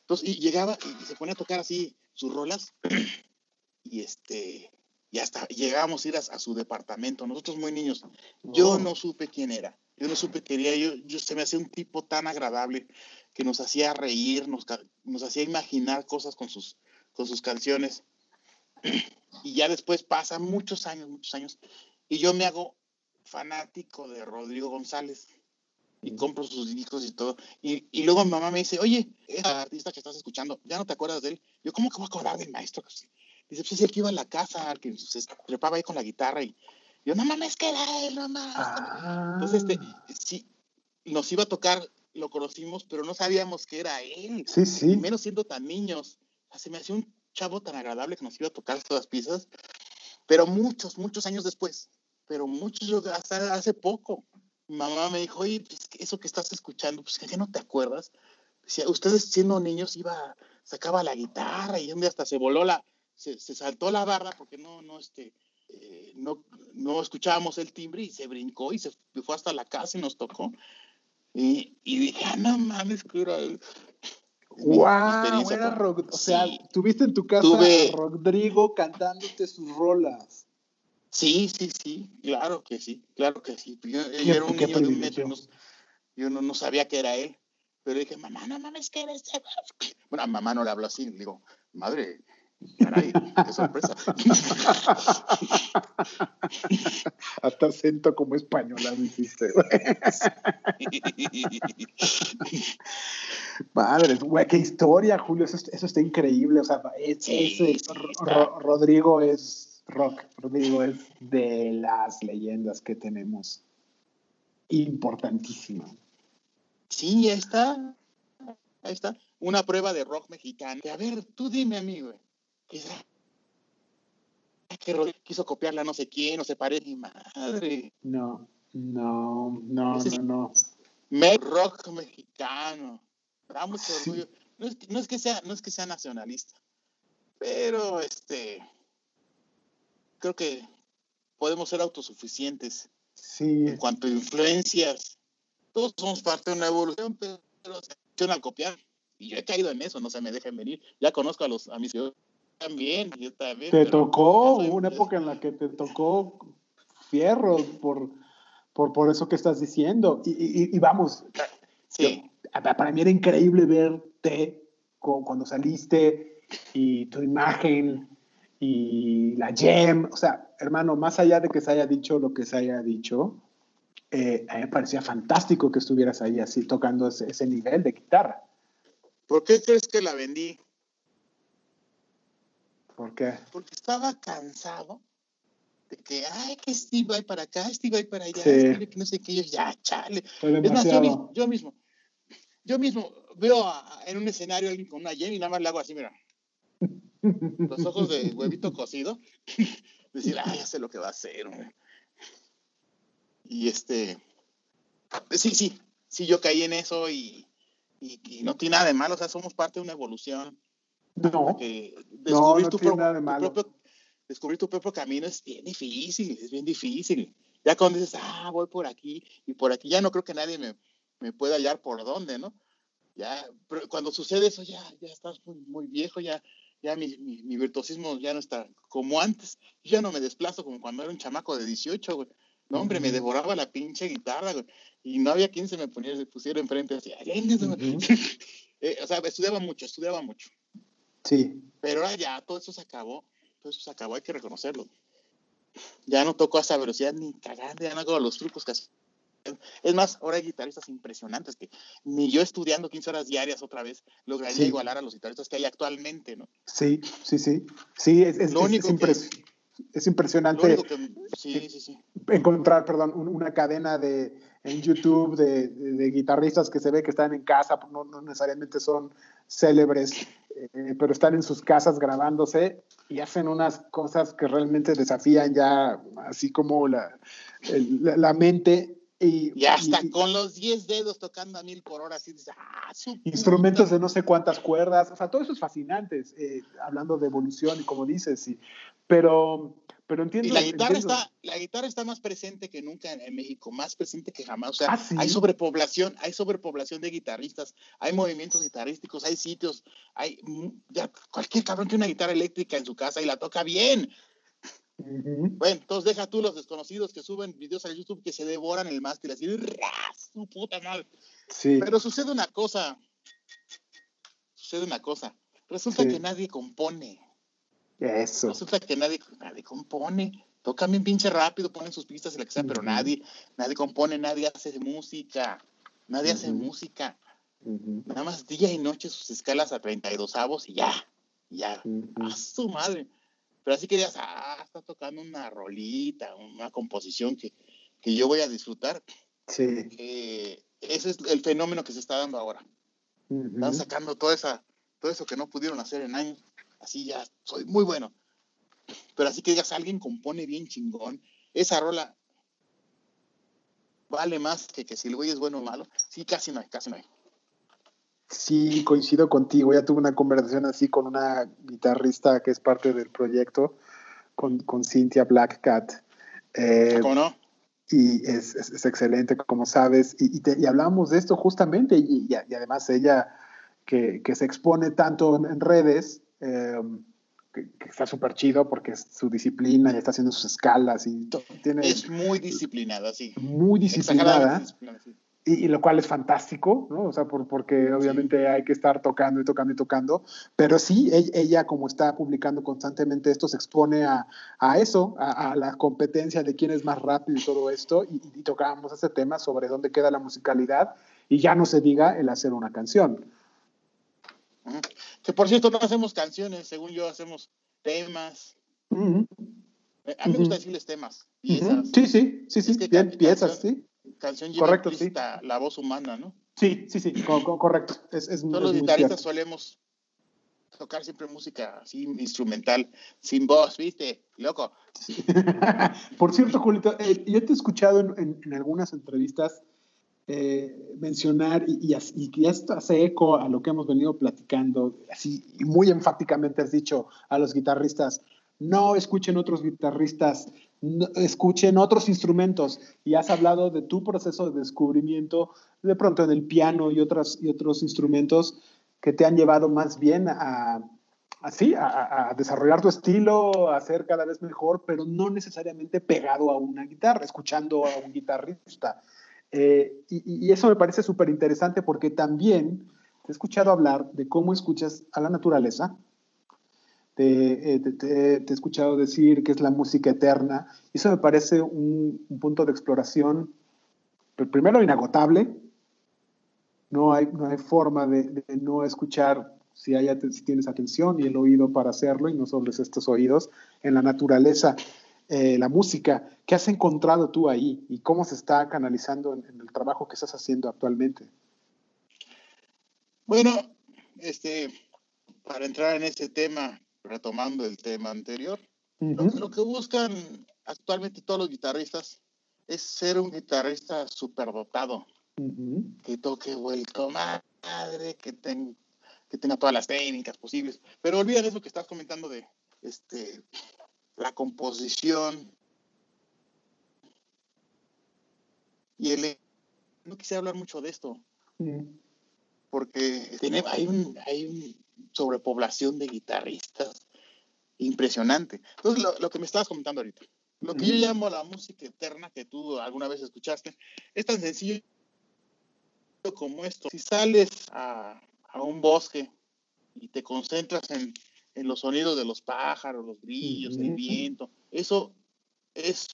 Entonces, y llegaba y se ponía a tocar así sus rolas. y este, y hasta llegábamos a ir a, su departamento, nosotros muy niños. Yo Oh. no supe quién era, yo no supe quién era, yo, yo se me hacía un tipo tan agradable que nos hacía reír, nos, nos hacía imaginar cosas con sus, con sus canciones. Y ya después pasan muchos años, muchos años, y yo me hago fanático de Rodrigo González y compro sus discos y todo. Y, y luego mi mamá me dice, oye, ese artista que estás escuchando, ¿ya no te acuerdas de él? Yo, ¿cómo que voy a acordar del maestro? Dice, pues es el que iba a la casa, el que se trepaba ahí con la guitarra. Y yo, no mames, que era él, no mames. Ah. Entonces, este, sí, nos iba a tocar, lo conocimos, pero no sabíamos que era él. Sí, sí. Y menos siendo tan niños. O sea, se me hacía un chavo tan agradable que nos iba a tocar todas las piezas. Pero muchos, muchos años después. Pero muchos, hasta hace poco. Mi mamá me dijo, oye, pues eso que estás escuchando, pues que no te acuerdas. Decía, ustedes siendo niños iba, sacaba la guitarra y un día hasta se voló la, se, se saltó la barra porque no, no, este, eh, no, no escuchábamos el timbre y se brincó y se fue hasta la casa y nos tocó. Y, y dije, ah, no mames, que era ¡Wow! Era Rod- o sea, Sí. tuviste en tu casa Tuve- a Rodrigo cantándote sus rolas. Sí, sí, sí, claro que sí, claro que sí. Yo, yo era un niño de un metro no- yo no, no sabía que era él. Pero dije, mamá, no mames, que eres güey?". Bueno, a mamá no le hablo así. Digo, madre, caray, qué sorpresa. Hasta acento como española me hiciste, Madre, güey, qué historia, Julio. Eso, eso está increíble. O sea, es- Sí, sí, Ro- Rodrigo es rock. Rodrigo es de las leyendas que tenemos. Importantísimo. Sí, ahí está. Ahí está. Una prueba de rock mexicano. Que, a ver, tú dime, amigo. Que, que Rodrigo quiso copiarla a no sé quién, no se parece mi madre. No, no, no, Ese no, no. Me- rock mexicano. Da mucho Sí. orgullo. No es, que- no es que sea, no es que sea nacionalista, pero este creo que podemos ser autosuficientes Sí, en cuanto a influencias. Todos somos parte de una evolución, pero se al copiar. Y yo he caído en eso, no se me dejen venir. Ya conozco a los a mis también, yo también. te tocó, una época en la que te tocó fierro por, por, por eso que estás diciendo. Y, y- y vamos, Sí, yo- para mí era increíble verte cu- cuando saliste y tu imagen y la gem. O sea, hermano, más allá de que se haya dicho lo que se haya dicho, eh, a mí me parecía fantástico que estuvieras ahí así tocando ese, ese nivel de guitarra. ¿por qué crees que la vendí? ¿Por qué? porque estaba cansado de que, ay, que Steve va para acá, Steve va para allá, Sí. Steve que no sé qué, yo, ya, chale. Es más, yo, yo mismo, yo mismo veo a- en un escenario a alguien con una Jen y nada más le hago así, mira, los ojos de huevito cocido, decir, ay, ya sé lo que va a hacer, hombre. Y este, sí, sí, sí, yo caí en eso y, y, y no tiene nada de malo, o sea, somos parte de una evolución. No, que no descubrir tu, tiene pro- nada de tu malo. propio descubrir tu propio camino es bien difícil, es bien difícil. Ya cuando dices, ah, voy por aquí y por aquí, ya no creo que nadie me, me pueda hallar por dónde, ¿no? Ya, pero cuando sucede eso, ya, ya estás muy, muy viejo, ya, ya mi, mi, mi virtuosismo ya no está como antes. Yo ya no me desplazo como cuando era un chamaco de 18, güey. No, hombre, me devoraba la pinche guitarra, güey. Y no había quien se me ponía, se pusiera enfrente así. Ujú. Eh, o sea, estudiaba mucho, estudiaba mucho. Sí. Pero ahora ya todo eso se acabó. Todo eso se acabó, hay que reconocerlo. Ya no toco a esa velocidad ni cagando, ya no hago los trucos que hacía. Es más, ahora hay guitarristas impresionantes que ni yo estudiando 15 horas diarias otra vez lograría Sí. igualar a los guitarristas que hay actualmente, ¿no? Sí, sí, sí. Sí, es, es, Lo es- único es que- es impresionante único que. Sí, sí, sí. encontrar, perdón, un- una cadena de en YouTube de, de- de guitarristas que se ve que están en casa, no, no necesariamente son célebres, eh, pero están en sus casas grabándose y hacen unas cosas que realmente desafían ya así como la, el- la, la mente y, Y hasta y- con los 10 dedos tocando a mil por hora, así dices, ah, instrumentos de no sé cuántas cuerdas, o sea, todo eso es fascinante, eh, hablando de evolución y como dices, y, pero, pero entiendo. Y la guitarra entiendo. está, la guitarra está más presente que nunca en, en México, más presente que jamás. O sea, Ah, ¿sí? hay sobrepoblación, hay sobrepoblación de guitarristas, hay movimientos guitarrísticos, hay sitios, hay ya cualquier cabrón tiene una guitarra eléctrica en su casa y la toca bien. Bueno, entonces deja tú los desconocidos que suben videos a YouTube que se devoran el mástil así, su puta madre. Sí. Pero sucede una cosa, sucede una cosa. Resulta Sí. que nadie compone. Eso. Resulta que nadie, nadie compone. Tocan bien pinche rápido, ponen sus pistas y la que sea, pero nadie, nadie compone, nadie hace música. Nadie hace música. Nada más día y noche sus escalas a 32 avos y ya. Ya. A su madre. Pero así que digas, ah, está tocando una rolita, una composición que, que yo voy a disfrutar. Sí. que ese es el fenómeno que se está dando ahora. Están sacando toda esa, todo eso que no pudieron hacer en años. Así ya soy muy bueno. Pero así que digas, alguien compone bien chingón. Esa rola vale más que, que si el güey es bueno o malo. Sí, casi no hay, casi no hay. Sí, coincido contigo. Ya tuve una conversación así con una guitarrista que es parte del proyecto, con, con Cynthia Blackcat. Eh, ¿Cómo no? y es, es- es excelente, como sabes. Y, y, te- y hablamos de esto justamente, y, y- y además ella que, que se expone tanto en redes, eh, que, que está súper chido porque es su disciplina y está haciendo sus escalas y tiene Es muy disciplinada, sí. muy disciplinada. Sí. Y, y lo cual es fantástico, ¿no? O sea, por, porque obviamente hay que estar tocando y tocando y tocando, pero sí, ella, ella, como está publicando constantemente esto, se expone a, a eso, a, a la competencia de quién es más rápido y todo esto, y, y tocábamos ese tema sobre dónde queda la musicalidad, y ya no se diga el hacer una canción. Que por cierto, no hacemos canciones, según yo, hacemos temas. Eh, A mí me gusta decirles temas. Piezas. Sí, sí, sí, sí, Es que bien, ca- piezas, sí. Canción lleva Correcto, sí. la voz humana, ¿no? Sí, sí, sí, co- co- correcto. Es, es, Todos los guitarristas solemos tocar siempre música así instrumental, sin voz, ¿viste? Loco. Por cierto, Julito, eh, yo te he escuchado en, en- en algunas entrevistas eh, mencionar y, y, y esto hace eco a lo que hemos venido platicando, así muy enfáticamente has dicho a los guitarristas, no escuchen otros guitarristas, no- escuchen otros instrumentos y has hablado de tu proceso de descubrimiento de pronto en el piano y, otras, y otros instrumentos que te han llevado más bien a, así, a- a desarrollar tu estilo, a ser cada vez mejor, pero no necesariamente pegado a una guitarra, escuchando a un guitarrista. Eh, y, eso me parece súper interesante porque también te he escuchado hablar de cómo escuchas a la naturaleza. Te, eh, te- te- he escuchado decir que es la música eterna. Eso me parece un, un punto de exploración, primero inagotable. No hay, no hay forma de, no escuchar si, hay, si tienes atención y el oído para hacerlo, y no solo es estos oídos, en la naturaleza, eh, la música. ¿Qué has encontrado tú ahí y cómo se está canalizando en, en el trabajo que estás haciendo actualmente? Bueno, este, para entrar en ese tema, retomando el tema anterior, lo, lo que buscan actualmente todos los guitarristas es ser un guitarrista superdotado, Ujú. que toque vuelto madre, que, ten- que tenga todas las técnicas posibles. Pero olvida eso que estás comentando de este, la composición y el... No quisiera hablar mucho de esto, porque tiene, hay, un, hay un sobrepoblación de guitarristas impresionante. Entonces, lo, lo que me estabas comentando ahorita, lo que yo llamo la música eterna que tú alguna vez escuchaste, es tan sencillo como esto. Si sales a, a un bosque y te concentras en, en los sonidos de los pájaros, los grillos, el viento, eso es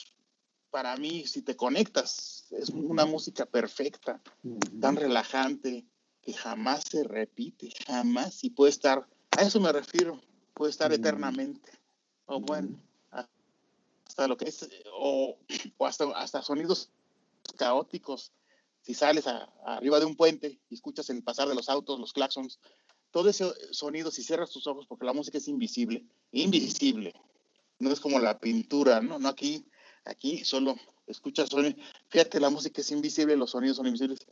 para mí, si te conectas, es una música perfecta tan relajante que jamás se repite, jamás, y puede estar, a eso me refiero, puede estar eternamente, o bueno, hasta lo que es, o, o hasta, hasta sonidos caóticos, si sales a- arriba de un puente y escuchas el pasar de los autos, los claxons, todo ese sonido, si cierras tus ojos, porque la música es invisible, invisible, no es como la pintura, ¿no? No aquí, aquí solo escuchas sonido, fíjate, la música es invisible, los sonidos son invisibles,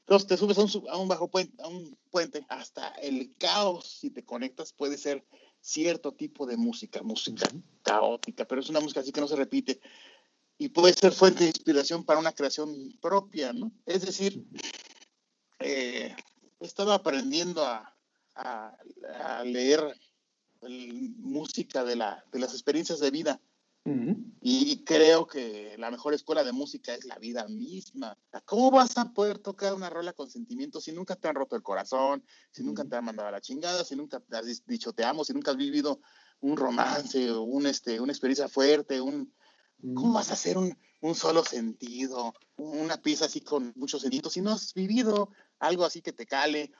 entonces te subes a un, a un bajo puente, a un puente, hasta el caos, si te conectas, puede ser cierto tipo de música, música caótica, pero es una música así que no se repite. Y puede ser fuente de inspiración para una creación propia, ¿no? Es decir, eh, he estado aprendiendo a, a- a leer el- música de, la, de las experiencias de vida Y creo que la mejor escuela de música es la vida misma. ¿Cómo vas a poder tocar una rola con sentimiento si nunca te han roto el corazón, si nunca te han mandado a la chingada, si nunca te has dicho te amo, si nunca has vivido un romance, un, este, una experiencia fuerte, un, ¿cómo vas a hacer un, un solo sentido, una pieza así con muchos sentidos si no has vivido algo así que te cale?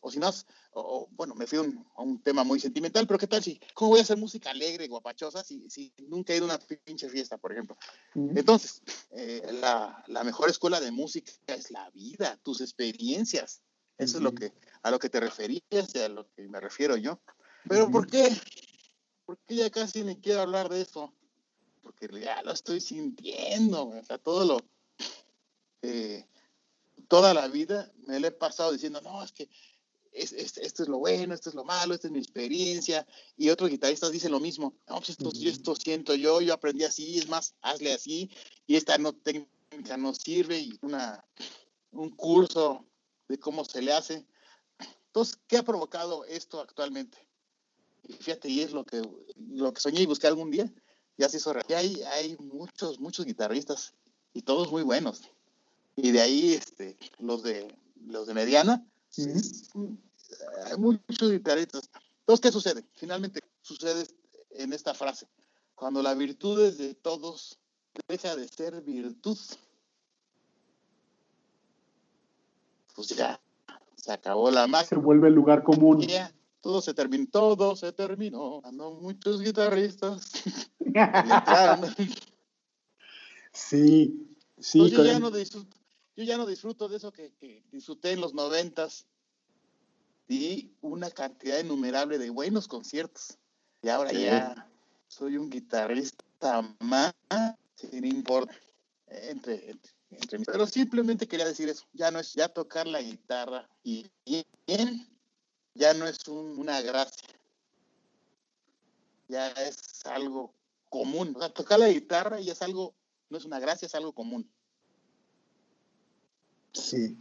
o si no, o, bueno, me fui a un tema muy sentimental, pero ¿qué tal si, cómo voy a hacer música alegre, guapachosa, si, si nunca he ido a una pinche fiesta, por ejemplo? Entonces, eh, la, la, mejor escuela de música es la vida, tus experiencias. Eso es lo que, a lo que te referías y a lo que me refiero yo. Pero ¿por qué? ¿Por qué ya casi ni quiero hablar de eso? Porque ya lo estoy sintiendo, o sea, todo lo... Eh, toda la vida me lo he pasado diciendo, no, es que esto es lo bueno, esto es lo malo, esta es mi experiencia. Y otros guitarristas dicen lo mismo. No, pues esto, esto siento yo, yo aprendí así, es más, hazle así. Y esta no, técnica no sirve. Y una, un curso de cómo se le hace. Entonces, ¿qué ha provocado esto actualmente? Y fíjate, y es lo que, lo que soñé y busqué algún día. Ya se hizo realidad. hay, hay muchos, muchos guitarristas y todos muy buenos. Y de ahí este, los de los de mediana, hay muchos guitarristas. Entonces, ¿qué sucede? Finalmente sucede en esta frase. Cuando la virtud es de todos, deja de ser virtud. Pues ya, se acabó la magia. Se vuelve el lugar común. Ya, todo se terminó, todo se terminó. No muchos guitarristas. sí, sí. Yo ya no disfruto yo ya no disfruto de eso que, disfruté en los noventas. Di una cantidad innumerable de buenos conciertos. Y ahora ya soy un guitarrista más, sin importa, entre, entre, Pero simplemente quería decir eso. Ya no es ya tocar la guitarra y bien, ya no es una gracia. Ya es algo común. O sea, tocar la guitarra ya es algo, no es una gracia, es algo común. Sí.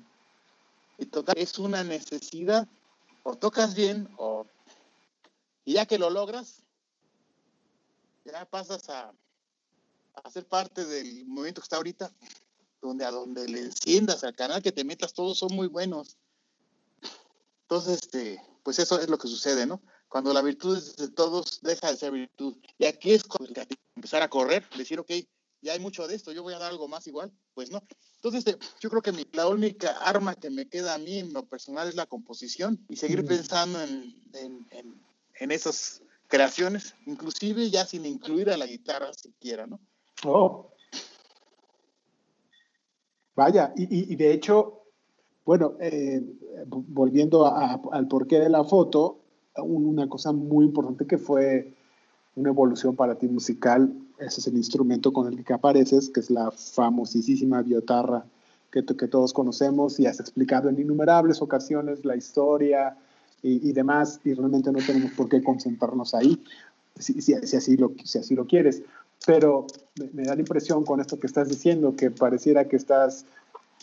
Y tocar es una necesidad. O tocas bien, o. Y ya que lo logras, ya pasas a, a ser parte del movimiento que está ahorita, donde a donde le enciendas al canal que te metas, todos son muy buenos. Entonces, este, pues eso es lo que sucede, ¿no? Cuando la virtud de todos, deja de ser virtud. Y aquí es cuando empezar a correr, decir, ok, ya hay mucho de esto, yo voy a dar algo más igual, pues no. Entonces, este, yo creo que la única arma que me queda a mí en lo personal es la composición y seguir pensando en, en, esas creaciones, inclusive ya sin incluir a la guitarra siquiera, ¿no? Oh. Vaya, y, de hecho, bueno, eh, volviendo al porqué de la foto, una cosa muy importante que fue una evolución para ti musical ese es el instrumento con el que apareces, que es la famosísima biotarra que, que todos conocemos y has explicado en innumerables ocasiones la historia y, demás, y realmente no tenemos por qué concentrarnos ahí, si, si, así, lo, si así lo quieres. Pero me, da la impresión con esto que estás diciendo, que pareciera que estás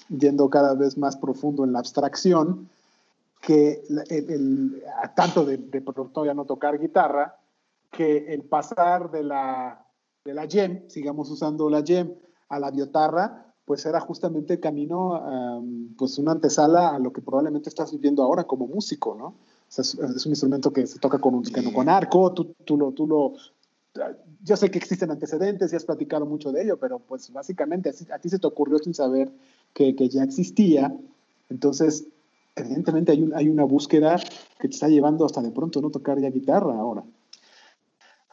yendo cada vez más profundo en la abstracción, que el, tanto de, de ya no tocar guitarra, que el pasar de la de la YEM, sigamos usando la YEM, a la biotarra, pues era justamente el camino, pues una antesala a lo que probablemente estás viviendo ahora como músico, ¿no? es, un instrumento que se toca con, un, con arco, tú, tú, lo, tú lo... Yo sé que existen antecedentes y has platicado mucho de ello, pero pues básicamente a, ti se te ocurrió sin saber que, que ya existía. Entonces, evidentemente hay, un, hay una búsqueda que te está llevando hasta de pronto no tocar ya guitarra ahora.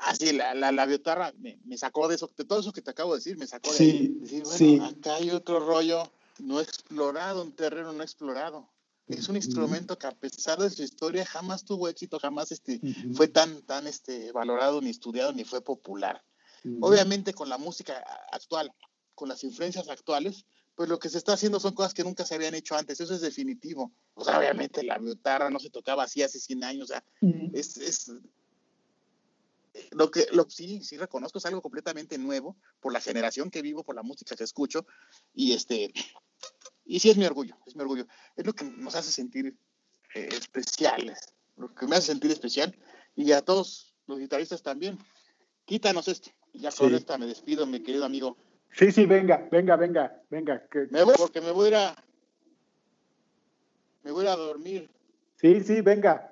Ah, sí, la, la, la biotarra me, me, sacó de eso, de todo eso que te acabo de decir, me sacó de sí, Decir, bueno, sí. acá hay otro rollo no explorado, un terreno no explorado. Es un instrumento que a pesar de su historia jamás tuvo éxito, jamás este, fue tan, tan este, valorado, ni estudiado, ni fue popular. Obviamente con la música actual, con las influencias actuales, pues lo que se está haciendo son cosas que nunca se habían hecho antes, eso es definitivo. O sea, obviamente la biotarra no se tocaba así hace 100 años, o sea, es, es, lo que lo, sí, sí reconozco es algo completamente nuevo por la generación que vivo, por la música que escucho y este y sí es mi orgullo, es mi orgullo. Es lo que nos hace sentir eh, especiales, lo que me hace sentir especial y a todos los guitarristas también. Quítanos esto. Ya con esta me despido, mi querido amigo. Sí, sí, venga, venga, venga, venga. Que... Me voy porque me voy a ir a me voy a dormir. Sí, sí, venga.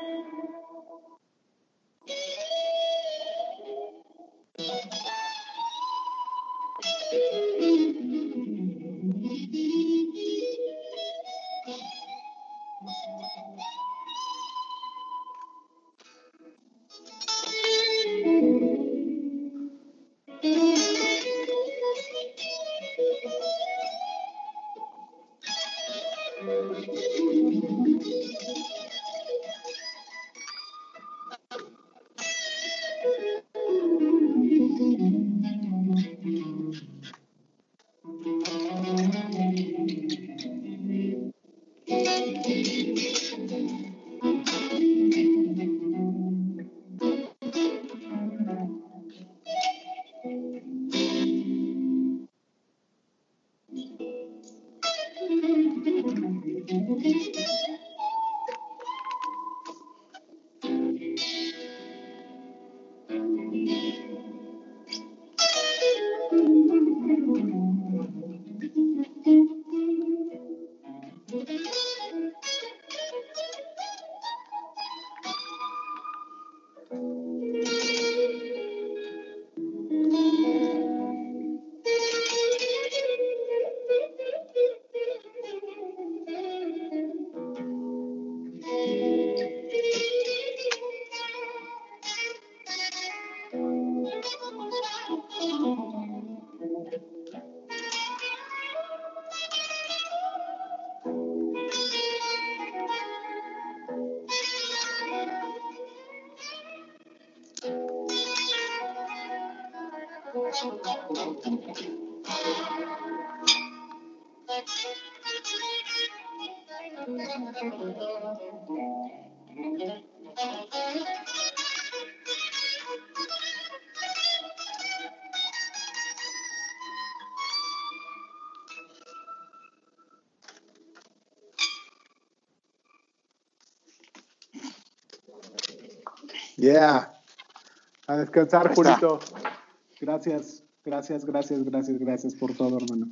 Yeah. A descansar, Julito. Gracias, gracias, gracias, gracias, gracias por todo, hermano.